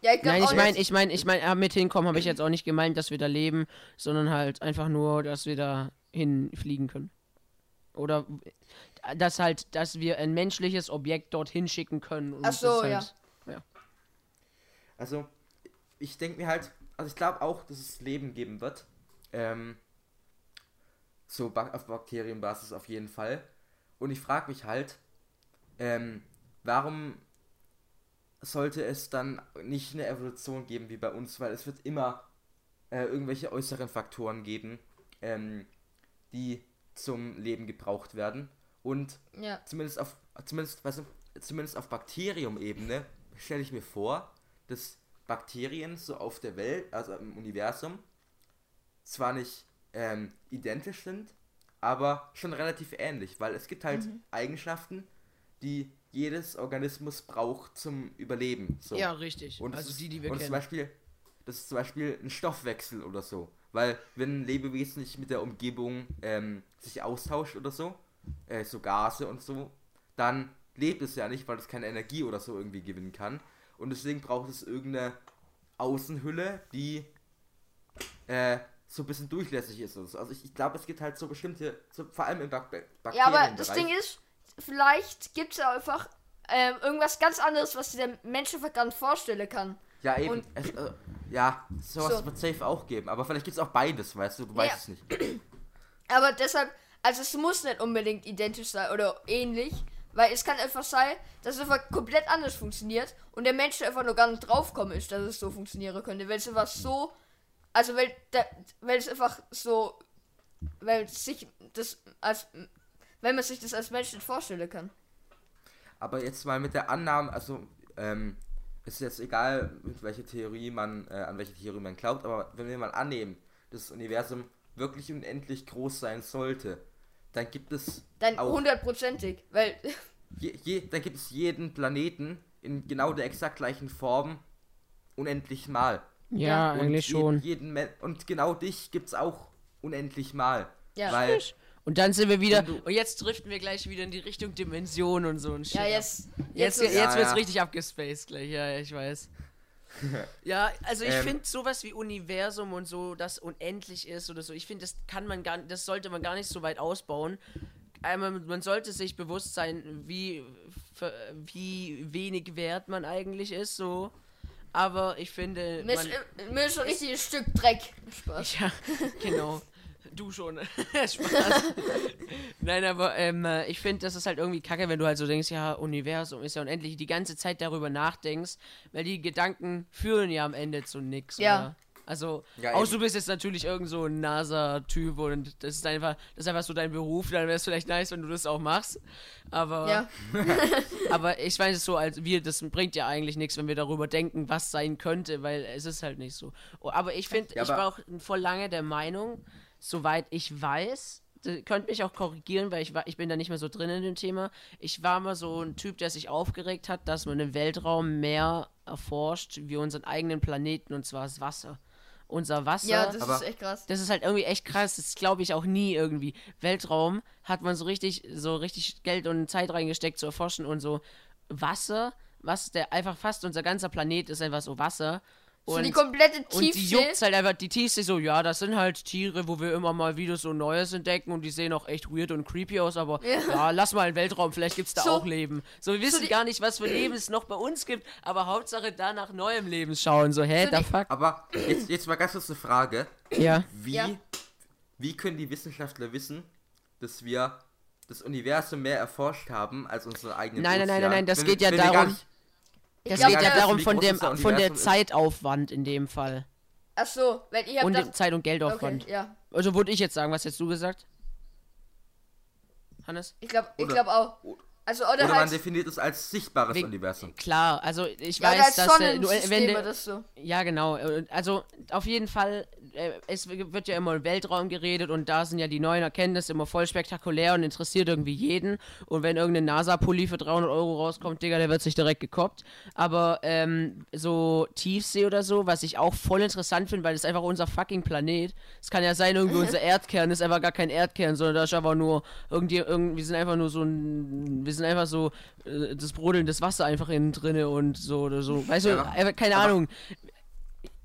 ja, ich Nein, ich meine, ich meine, ich meine, mit hinkommen habe ich jetzt auch nicht gemeint, dass wir da leben, sondern halt einfach nur, dass wir da hinfliegen können. Oder dass halt, dass wir ein menschliches Objekt dorthin schicken können. und Ach so, ja. halt, Also, ich denke mir halt, also ich glaube auch, dass es Leben geben wird. Ähm, so auf Bakterienbasis auf jeden Fall. Und ich frage mich halt, ähm, warum sollte es dann nicht eine Evolution geben wie bei uns, weil es wird immer äh, irgendwelche äußeren Faktoren geben, ähm, die zum Leben gebraucht werden. Und Ja. zumindest auf zumindest, weißt du, zumindest auf Bakterium-Ebene stelle ich mir vor, dass Bakterien so auf der Welt, also im Universum, zwar nicht ähm, identisch sind, aber schon relativ ähnlich, weil es gibt halt Eigenschaften, die jedes Organismus braucht zum Überleben. So. Ja, richtig. Und also das die, ist- die wir und zum kennen. Beispiel, das ist zum Beispiel ein Stoffwechsel oder so. Weil wenn ein Lebewesen nicht mit der Umgebung ähm, sich austauscht oder so, äh, so Gase und so, dann lebt es ja nicht, weil es keine Energie oder so irgendwie gewinnen kann. Und deswegen braucht es irgendeine Außenhülle, die äh, so ein bisschen durchlässig ist. so. Also ich, ich glaube, es gibt halt so bestimmte, so, vor allem im Bak Bak Ja, aber das Ding ist, vielleicht gibt es einfach ähm, irgendwas ganz anderes, was der Mensch einfach gar nicht vorstellen kann. Ja, eben. Und- es, äh, ja, sowas So. wird safe auch geben. Aber vielleicht gibt es auch beides, weißt du? Du weißt Ja. es nicht. Aber deshalb, also es muss nicht unbedingt identisch sein oder ähnlich, weil es kann einfach sein, dass es einfach komplett anders funktioniert und der Mensch einfach nur gar nicht draufkommen ist, dass es so funktionieren könnte, weil es einfach so, also weil, der, weil es einfach so, weil sich das als, wenn man sich das als Mensch nicht vorstellen kann. Aber jetzt mal mit der Annahme, also, ähm, ist jetzt egal, mit welcher Theorie man, äh, an welche Theorie man glaubt, aber wenn wir mal annehmen, dass das Universum wirklich unendlich groß sein sollte, dann gibt es Dann auch hundertprozentig, weil, je, je, dann gibt es jeden Planeten in genau der exakt gleichen Form unendlich mal. Ja, Und eigentlich je- schon. Jeden, und genau dich gibt es auch unendlich mal. Ja. Weil, Und dann sind wir wieder. Du- Und jetzt driften wir gleich wieder in die Richtung Dimension und so ein Shit. ja, jetzt, Jetzt, jetzt, Ja, wird's ja. richtig abgespaced gleich, ja, ich weiß. ja, also ich Ähm. finde sowas wie Universum und so, das unendlich ist oder so, ich finde, das kann man gar das sollte man gar nicht so weit ausbauen. Einmal, man sollte sich bewusst sein, wie, wie wenig wert man eigentlich ist, so. Aber ich finde. mir Man, ist, mir ist ein richtiges Stück Dreck. Spaß. ja, genau. Du schon. Spaß. Nein, aber ähm, äh, ich finde, das ist halt irgendwie kacke, wenn du halt so denkst, ja, Universum ist ja unendlich, die ganze Zeit darüber nachdenkst, weil die Gedanken führen ja am Ende zu nix. Ja. Oder? Also, Ja, außer du bist jetzt natürlich irgend so ein NASA-Typ und das ist einfach, das ist einfach so dein Beruf, dann wäre es vielleicht nice, wenn du das auch machst. Aber, Ja. aber ich weiß es so, als wir, das bringt ja eigentlich nichts, wenn wir darüber denken, was sein könnte, weil es ist halt nicht so. Oh, Aber ich finde, Ja, ich war auch voll lange der Meinung, soweit ich weiß, ihr könnt mich auch korrigieren, weil ich, war, ich bin da nicht mehr so drin in dem Thema. Ich war mal so ein Typ, der sich aufgeregt hat, dass man im Weltraum mehr erforscht wie unseren eigenen Planeten, und zwar das Wasser. Unser Wasser. Ja, das Aber- ist echt krass. Das ist halt irgendwie echt krass. Das glaube ich auch nie irgendwie. Weltraum hat man so richtig, so richtig Geld und Zeit reingesteckt zu erforschen und so Wasser, was der einfach fast unser ganzer Planet ist einfach so Wasser. So Und, die komplette und die Tiefsee. juckt halt einfach die Tiefsee so, ja, das sind halt Tiere, wo wir immer mal wieder so Neues entdecken und die sehen auch echt weird und creepy aus, aber ja, lass mal in den Weltraum, vielleicht gibt's da So- auch Leben. So, wir wissen die- gar nicht, was für Leben es noch bei uns gibt, aber Hauptsache da nach neuem Leben schauen. So, hä, So die- fuck? aber jetzt, jetzt mal ganz kurz eine Frage. Ja. Wie, Ja. wie können die Wissenschaftler wissen, dass wir das Universum mehr erforscht haben als unsere eigenen Nein, nein, nein, Ozeane? nein, das Wenn geht ja wenn wir gar darum- nicht- Das glaub, geht ja ja, darum von, dem, von der. Zeitaufwand in dem Fall. Ach so, wenn ihr habt Und das... Zeit- und Geldaufwand. Okay, ja. Also würde ich jetzt sagen, was hättest du gesagt? Hannes? Ich glaube ich Oder- glaub auch. Also, oder, Oder man halt... definiert es als sichtbares Wegen- Universum. Klar, also ich Ja, weiß, da dass ist äh, du, äh, wenn der, das so. Ja, genau. Also auf jeden Fall, äh, es wird ja immer im Weltraum geredet und da sind ja die neuen Erkenntnisse immer voll spektakulär und interessiert irgendwie jeden. Und wenn irgendein NASA-Pulli für 300 Euro rauskommt, Digga, der wird sich direkt gekoppt. Aber ähm, so Tiefsee oder so, was ich auch voll interessant finde, weil das ist einfach unser fucking Planet. Es kann ja sein, irgendwie unser Erdkern ist einfach gar kein Erdkern, sondern da ist einfach nur irgendwie, irgendwie wir sind einfach nur so ein, wir sind einfach so äh, das brodelndes Wasser einfach innen drinne und so oder so. Weißt du, Ja, einfach, keine aber- Ahnung.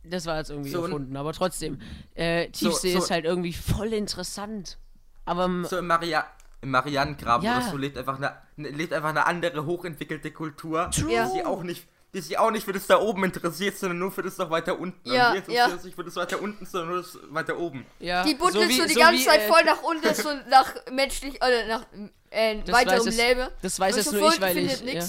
Das war jetzt irgendwie So erfunden, aber trotzdem. Äh, Tiefsee so- ist halt irgendwie voll interessant. Aber So im, Maria im Marianengraben Ja. oder so lebt einfach eine, ne- lebt einfach eine andere hochentwickelte Kultur, True. Die auch nicht die sich auch nicht für das da oben interessiert, sondern nur für das noch weiter unten. Ja, Und ja. uns nicht für das weiter unten, sondern nur das weiter oben. ja. Die buddelt so, wie- die ganze wie, Zeit äh, voll nach unten, so nach menschlich, oder nach äh, weiterem Leben. Das weiß Und jetzt so nur ich, weil ich. findet Ja.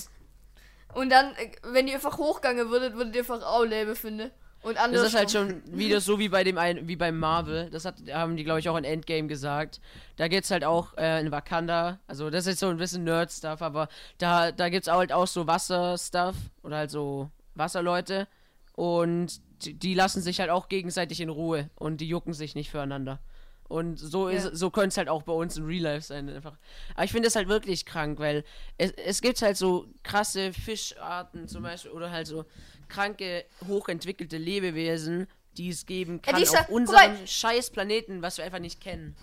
Und dann, äh, wenn ihr einfach hochgegangen würdet, würdet ihr einfach auch Leben finden. Und anders. Das ist halt schon wieder so wie bei dem einen, wie beim Marvel. Das hat, haben die, glaube ich, auch in Endgame gesagt. Da geht's halt auch äh, in Wakanda. Also das ist jetzt so ein bisschen Nerd-Stuff, aber da, da gibt's auch halt auch so Wasser-Stuff oder halt so Wasserleute. Und die, die lassen sich halt auch gegenseitig in Ruhe und die jucken sich nicht füreinander. Und so ist Ja. so könnte es halt auch bei uns in Real Life sein einfach. Aber ich finde es halt wirklich krank, weil es, es gibt halt so krasse Fischarten zum Beispiel oder halt so kranke, hochentwickelte Lebewesen, die es geben kann dieser- auf unserem scheiß Planeten, was wir einfach nicht kennen.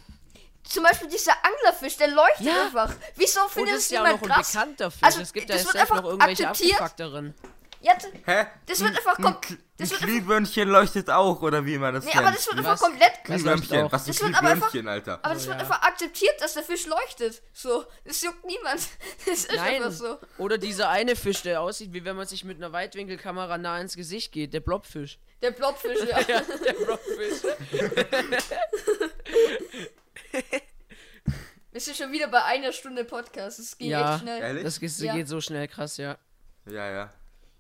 Zum Beispiel dieser Anglerfisch, der leuchtet Ja. einfach. Wieso findet das es ist ja auch niemand noch ein krass? bekannter Fisch. Also, es gibt das ja wird selbst noch irgendwelche akzeptiert. D- Hä? Das wird Ein- einfach ein, kom- Kl- das ein Glühwürmchen leuchtet auch, oder wie man das nee, nennt. aber das wird einfach Was? komplett. Das Glühwürmchen, was ist Das wird aber einfach- Glühwürmchen, Alter? Aber das So, wird ja. einfach akzeptiert, dass der Fisch leuchtet. So, das juckt niemand. Das ist Nein. einfach so. Oder dieser eine Fisch, der aussieht, wie wenn man sich mit einer Weitwinkelkamera nah ins Gesicht geht, der Blobfisch. Der Blobfisch, ja. Ja, der Blobfisch. Wir sind schon wieder bei einer Stunde Podcast. Es geht Ja. echt schnell. Ehrlich? Das geht, Ja. geht so schnell krass, ja. Ja, ja.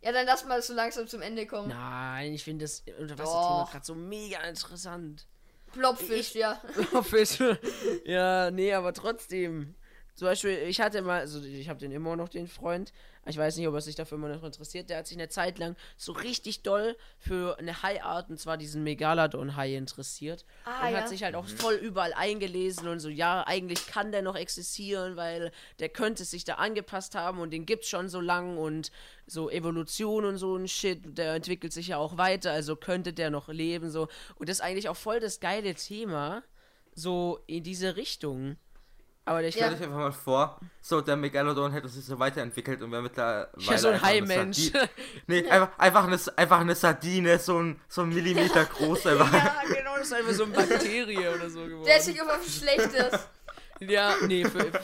Ja, dann lass mal so langsam zum Ende kommen. Nein, ich finde das Unterwasserthema gerade so mega interessant. Blobfisch, ja. Blobfisch. ja, nee, aber trotzdem. Zum Beispiel, ich hatte mal, also ich habe den immer noch, den Freund. Ich weiß nicht, ob er sich dafür immer noch interessiert. Der hat sich eine Zeit lang so richtig doll für eine Haiart, und zwar diesen Megalodon-Hai interessiert. Ah, und ja. hat sich halt auch voll überall eingelesen und so, ja, eigentlich kann der noch existieren, weil der könnte sich da angepasst haben und den gibt's schon so lang und so Evolution und so ein Shit, der entwickelt sich ja auch weiter, also könnte der noch leben, so. Und das ist eigentlich auch voll das geile Thema, so in diese Richtung. Aber ich Ja. Stell dich einfach mal vor, so der Megalodon hätte sich so weiterentwickelt und wäre mittlerweile Ja, so ein Hai-Mensch. Nee, einfach, einfach, eine, einfach eine Sardine, so ein, so ein Millimeter groß einfach. Ja, genau, das ist einfach so eine Bakterie oder so geworden. Der ist sich immer schlechtes. ja, nee, für, für,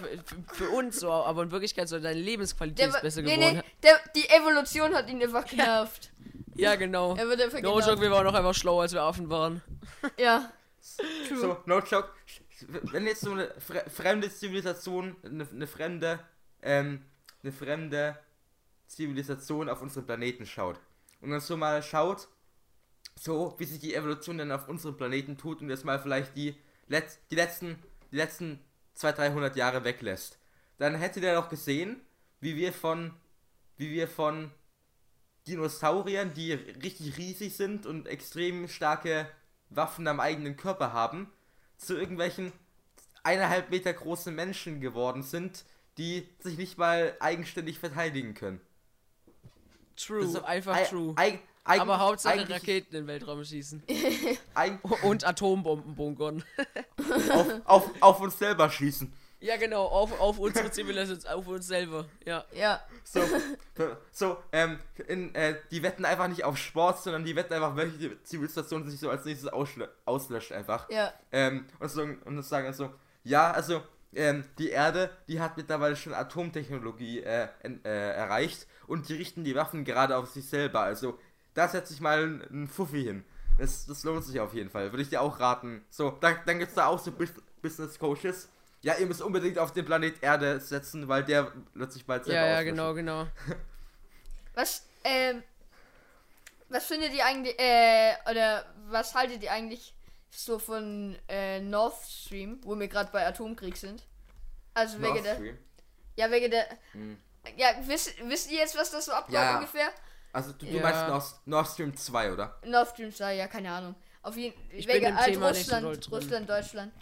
für uns so, aber in Wirklichkeit so deine Lebensqualität Der, ist besser nee, geworden. nee, der, die Evolution hat ihn einfach genervt. Ja, genau. Er wird einfach No genervt. joke, wir waren noch einfach schlauer, als wir Affen waren. Ja. True. So, no joke. Wenn jetzt so eine fre fremde Zivilisation, eine, eine fremde, ähm, eine fremde Zivilisation auf unseren Planeten schaut und dann so mal schaut, so wie sich die Evolution dann auf unserem Planeten tut und jetzt mal vielleicht die, Letz die letzten, die letzten 200, 300 Jahre weglässt, dann hätte der doch gesehen, wie wir von, wie wir von Dinosauriern, die richtig riesig sind und extrem starke Waffen am eigenen Körper haben, zu irgendwelchen eineinhalb Meter großen Menschen geworden sind, die sich nicht mal eigenständig verteidigen können. True, Das ist so- einfach ei- true. ei- eig- aber Hauptsache Raketen in den Weltraum schießen. Und Atombomben bunkern. auf, auf, auf uns selber schießen. Ja, genau, auf, auf unsere Zivilisation, auf uns selber. Ja. Ja. So, so ähm, in, äh, die wetten einfach nicht auf Sport, sondern die wetten einfach, welche Zivilisation sich so als nächstes auslö auslöscht einfach. Ja. Ähm, und, so, und das sagen so, ja, also, ähm, die Erde, die hat mittlerweile schon Atomtechnologie äh, äh, erreicht und die richten die Waffen gerade auf sich selber. Also, da setze ich mal ein, ein Fuffi hin. Das, das lohnt sich auf jeden Fall. Würde ich dir auch raten. So, da, dann gibt es da auch so Bus Business Coaches. Ja, ihr müsst unbedingt auf den Planet Erde setzen, weil der wird sich bald selber Ja, ja, genau, genau. Was, Ähm, was findet ihr eigentlich, äh, oder was haltet ihr eigentlich so von äh, Nord Stream, wo wir gerade bei Atomkrieg sind? Also wegen Nord der, Stream. ja wegen der, Hm. ja wisst, wisst ihr jetzt, was das so abläuft Ja. ungefähr? Also du, du Ja. meinst Nord, Nord Stream 2, oder? Nord Stream 2, ja keine Ahnung. Auf jeden wegen so Russland. Russland, Deutschland.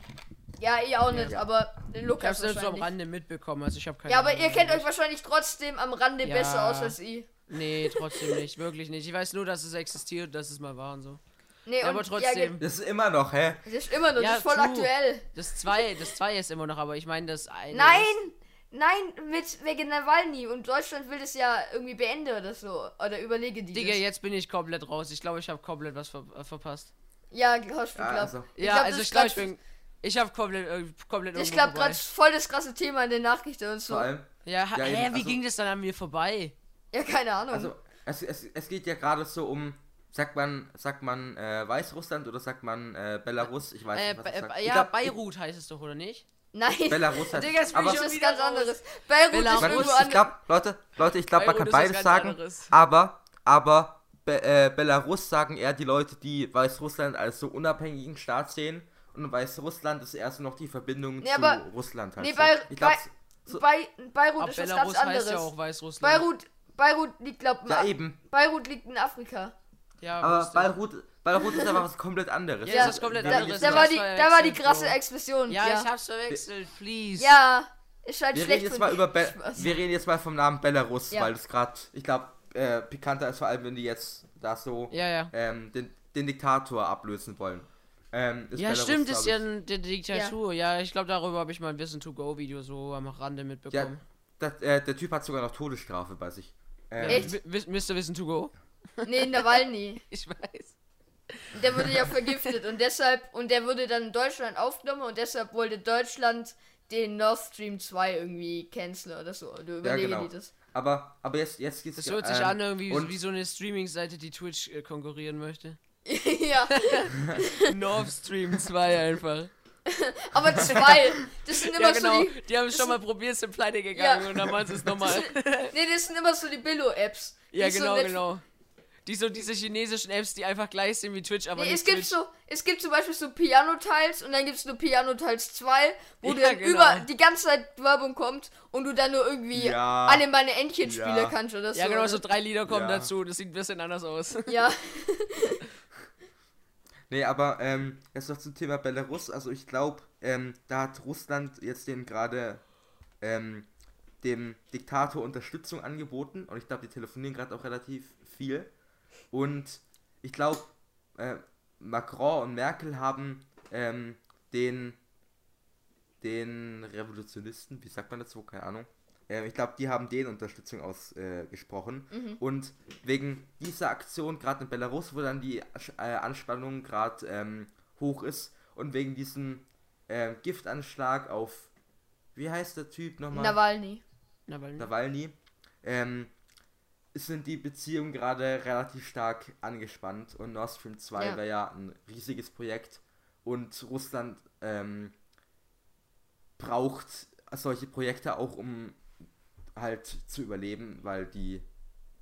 Ja, ihr auch nicht, Ja. aber Ich Lukas hab's nur so am. Rande mitbekommen, also ich habe keine Ja, aber Ahnung, ihr kennt euch wahrscheinlich trotzdem am Rande Ja. besser aus als ich. Nee, trotzdem nicht, wirklich nicht. Ich weiß nur, dass es existiert, dass es mal war und so. Nee, Ja, aber trotzdem. Das ist immer noch, hä? Ja, das ist immer noch, Ja, das ist voll true. aktuell. Das 2, das 2 ist immer noch, aber ich meine das eine. Nein! Ist, Nein, mit wegen Nawalny und Deutschland will das ja irgendwie beenden oder so. Oder überlege die Digga, das. jetzt bin ich komplett raus. Ich glaube, ich habe komplett was ver äh, verpasst. Ja, hast du Ja, also. Ich ja, glaub, also ich glaube, ist ich bin. Ich habe komplett, äh, komplett Ich glaube gerade voll das krasse Thema in den Nachrichten und so. Vor allem. Ja, Ja, hä, eben, wie also- ging das dann an mir vorbei? Ja, keine Ahnung. Also, es, es, es geht ja gerade so um, sagt man, sagt man äh, Weißrussland oder sagt man äh, Belarus? Ich weiß Äh, nicht, was ich sag. äh, Ich ja, glaub, Beirut heißt es doch, oder nicht? Nein. Belarus heißt Digga, aber das schon ist wieder ganz anderes. Beirut Belarus. ist irgendwo ich glaube, Leute, Leute, ich glaube, man kann beides sagen, anderes. aber, aber Be äh, Belarus sagen eher die Leute, die Weißrussland als so unabhängigen Staat sehen und Weißrussland ist erst noch die Verbindung Nee, zu aber- Russland halt. nee, so. bei- ich glaube, bei- so, Bei, Beirut Aber ist was Belarus ganz anderes. heißt ja auch Weißrussland. Beirut, Beirut liegt, glaub ja eben, Beirut liegt in Afrika. Ja, aber. Beirut, Beirut ist einfach was komplett anderes. Ja, Ja, das ist komplett Da, anderes. da, mal- war Ich die, da war die krasse. Explosion. Ja, Ja, ich hab's verwechselt, please. ja ist halt Wir schlecht reden jetzt mal über Be Spaß. wir reden jetzt mal vom Namen Belarus, Ja. weil das gerade, ich glaube, äh, pikanter ist vor allem, wenn die jetzt da so Ja, ja. ähm, den, den Diktator ablösen wollen. Ähm, ist Ja, Belarus, stimmt, ist ja ich. ein- die Diktatur. Ja, ich glaube, darüber habe ich mal ein Wissen to go Video so am Rande Ja, mitbekommen. das, äh, der Typ hat sogar noch Todesstrafe bei sich. Ähm, Echt? Mr. Wissen to go? Nee, Nawalny. Ich weiß. Der wurde ja vergiftet und deshalb, und der wurde dann in Deutschland aufgenommen und deshalb wollte Deutschland den Nord Stream 2 irgendwie canceln oder so. Du Ja, überlege genau. die das. Aber, aber jetzt, jetzt geht's Das ja, hört sich ähm, an irgendwie wie so eine Streaming-Seite, die Twitch äh, konkurrieren möchte. ja, Nord Stream 2 einfach. aber zwei. Das sind immer Ja, genau. so die. Die haben es schon mal probiert, sind pleite gegangen Ja. und dann machen sie es nochmal. Nee, das sind immer so die Billo-Apps. Ja, Die so genau, genau. Die so diese chinesischen Apps, die einfach gleich sind wie Twitch, aber Nee, nicht es gibt Twitch. so, es gibt zum Beispiel so Piano-Teils und dann gibt es nur Piano-Teils 2, wo Ja, dann genau. über die ganze Zeit Werbung kommt und du dann nur irgendwie Ja. alle meine Entchen spielen kannst oder so. Ja, genau, so drei Lieder kommen Ja. dazu. Das sieht ein bisschen anders aus. Ja, Nee, aber ähm, jetzt noch zum Thema Belarus. Also ich glaube, ähm, da hat Russland jetzt den gerade ähm, dem Diktator Unterstützung angeboten. Und ich glaube, die telefonieren gerade auch relativ viel. Und ich glaube, äh, Macron und Merkel haben ähm, den den Revolutionisten, wie sagt man dazu, keine Ahnung. Ähm, ich glaube, die haben denen Unterstützung ausgesprochen. Äh, gesprochen. Und wegen dieser Aktion, gerade in Belarus, wo dann die äh, Anspannung gerade ähm, hoch ist, und wegen diesem ähm, Giftanschlag auf, wie heißt der Typ nochmal? Nawalny. Na, weil, Nawalny, ähm, sind die Beziehungen gerade relativ stark angespannt und Nord Stream 2 Ja. wäre ja ein riesiges Projekt und Russland ähm, braucht solche Projekte auch, um halt zu überleben, weil die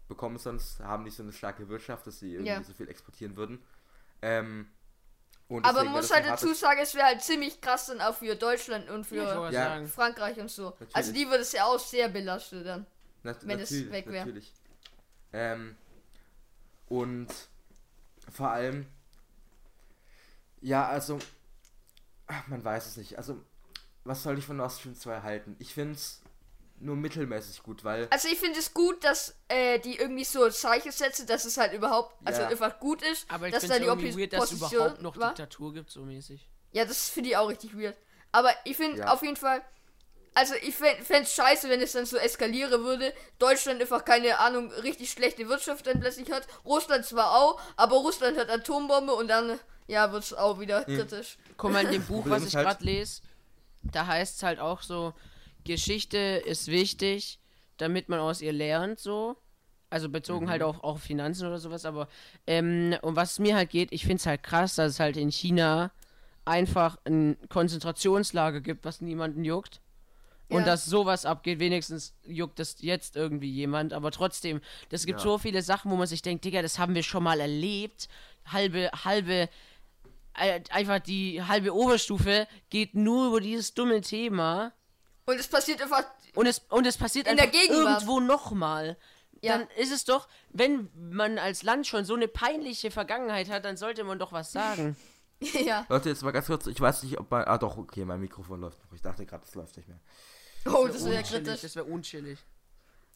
bekommen sonst, haben nicht so eine starke Wirtschaft, dass sie irgendwie Ja. so viel exportieren würden. Ähm, und Aber man wäre muss halt dazu sagen, es wäre halt ziemlich krass dann auch für Deutschland und für was Ja. Frankreich und so. Natürlich. Also die wird es ja auch sehr belastet dann. Nat wenn es weg wär. Natürlich. Ähm, und vor allem, ja, also, ach, man weiß es nicht. Also, was soll ich von Nord Stream 2 halten? Ich finde es nur mittelmäßig gut, weil, Also ich finde es gut, dass äh, die irgendwie so Zeichen setzen, dass es halt überhaupt, also Ja. einfach gut ist, Aber ich dass finde da es die irgendwie weird, dass es überhaupt noch war. Diktatur gibt, so mäßig. Ja, das finde ich auch richtig weird. Aber ich finde Ja. auf jeden Fall, also ich fände es scheiße, wenn es dann so eskalieren würde. Deutschland einfach keine Ahnung, richtig schlechte Wirtschaft dann plötzlich hat. Russland zwar auch, aber Russland hat Atombombe und dann, ja, wird es auch wieder kritisch. Guck mal, in dem Buch, was ich halt- gerade lese, da heißt es halt auch so, Geschichte ist wichtig, damit man aus ihr lernt, so. Also bezogen halt auch auf Finanzen oder sowas, aber ähm, um was es mir halt geht, ich finde es halt krass, dass es halt in China einfach ein Konzentrationslager gibt, was niemanden juckt. Und Ja. dass sowas abgeht, wenigstens juckt das jetzt irgendwie jemand, aber trotzdem, das gibt Ja. so viele Sachen, wo man sich denkt, Digga, das haben wir schon mal erlebt. Halbe, halbe, äh, einfach die halbe Oberstufe geht nur über dieses dumme Thema. Und es passiert einfach. Und es, und es passiert In der einfach irgendwo nochmal. Ja. Dann ist es doch, wenn man als Land schon so eine peinliche Vergangenheit hat, dann sollte man doch was sagen. ja. Leute, jetzt mal ganz kurz, ich weiß nicht, ob man. Ah, doch, okay, mein Mikrofon läuft noch. Ich dachte gerade, es läuft nicht mehr. Oh, das wäre kritisch. Das wäre unchillig.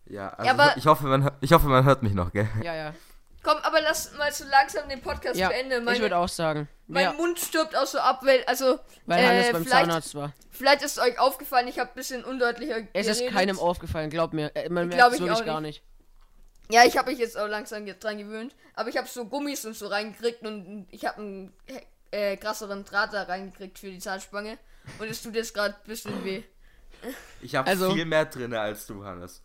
Ja, also aber- ich, ich, hoffe, man, ich hoffe, man hört mich noch, gell? Ja, ja. Komm, aber lass mal so langsam den Podcast Ja, beenden. ich Meine, würde auch sagen. mein Ja, Mund stirbt auch so ab, weil, also, weil Hannes äh, beim vielleicht, Zahnarzt war. vielleicht ist euch aufgefallen, ich habe ein bisschen undeutlicher Es ist geredet. keinem aufgefallen, glaub mir. Äh, Man merkt Glaub es ich wirklich auch gar nicht. Ja, ich habe mich jetzt auch langsam dran gewöhnt. Aber ich habe so Gummis und so reingekriegt und ich habe einen äh, krasseren Draht da reingekriegt für die Zahnspange. Und es tut jetzt gerade ein bisschen weh. Ich habe Also- viel mehr drin als du, Hannes.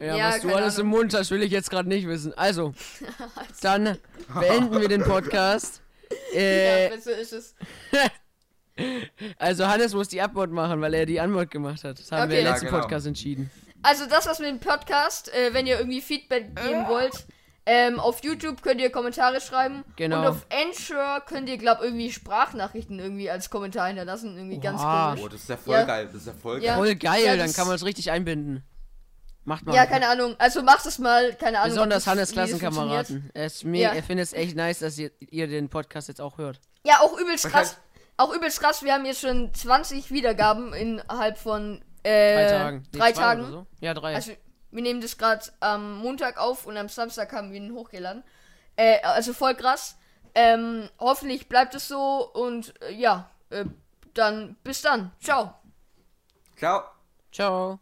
Ja, Ja, was du alles im Ahnung. Mund hast, will ich jetzt gerade nicht wissen. Also, dann beenden wir den Podcast. Äh, ja, so ist es. also Hannes muss die Antwort machen, weil er die Antwort gemacht hat. Das haben wir Okay. im Ja, letzten genau. Podcast entschieden. Also das war's mit dem Podcast. Äh, wenn ihr irgendwie Feedback geben wollt, ähm, auf YouTube könnt ihr Kommentare schreiben. Genau. Und auf Anchor könnt ihr, glaub irgendwie Sprachnachrichten irgendwie als Kommentar hinterlassen. Irgendwie ganz Oha. komisch. Oh, das ist ja voll Ja. geil. Das ist ja voll Ja. geil. Voll geil, Ja, dann kann man es richtig einbinden. Macht mal. Ja, keine Ahnung. Also macht es mal, keine Ahnung. Besonders Hannes. Klassenkameraden. Er, ist me Ja. er findet es echt nice, dass ihr, ihr den Podcast jetzt auch hört. Ja, auch übelst Man krass. Auch übelst krass. Wir haben jetzt schon 20 Wiedergaben innerhalb von äh, Drei Tagen. Nee, drei Tagen. Oder so. Ja, drei. Also, wir nehmen das gerade am Montag auf und am Samstag haben wir ihn hochgeladen. Äh, also voll krass. Ähm, hoffentlich bleibt es so und äh, ja, äh, dann bis dann. Ciao. Ciao. Ciao.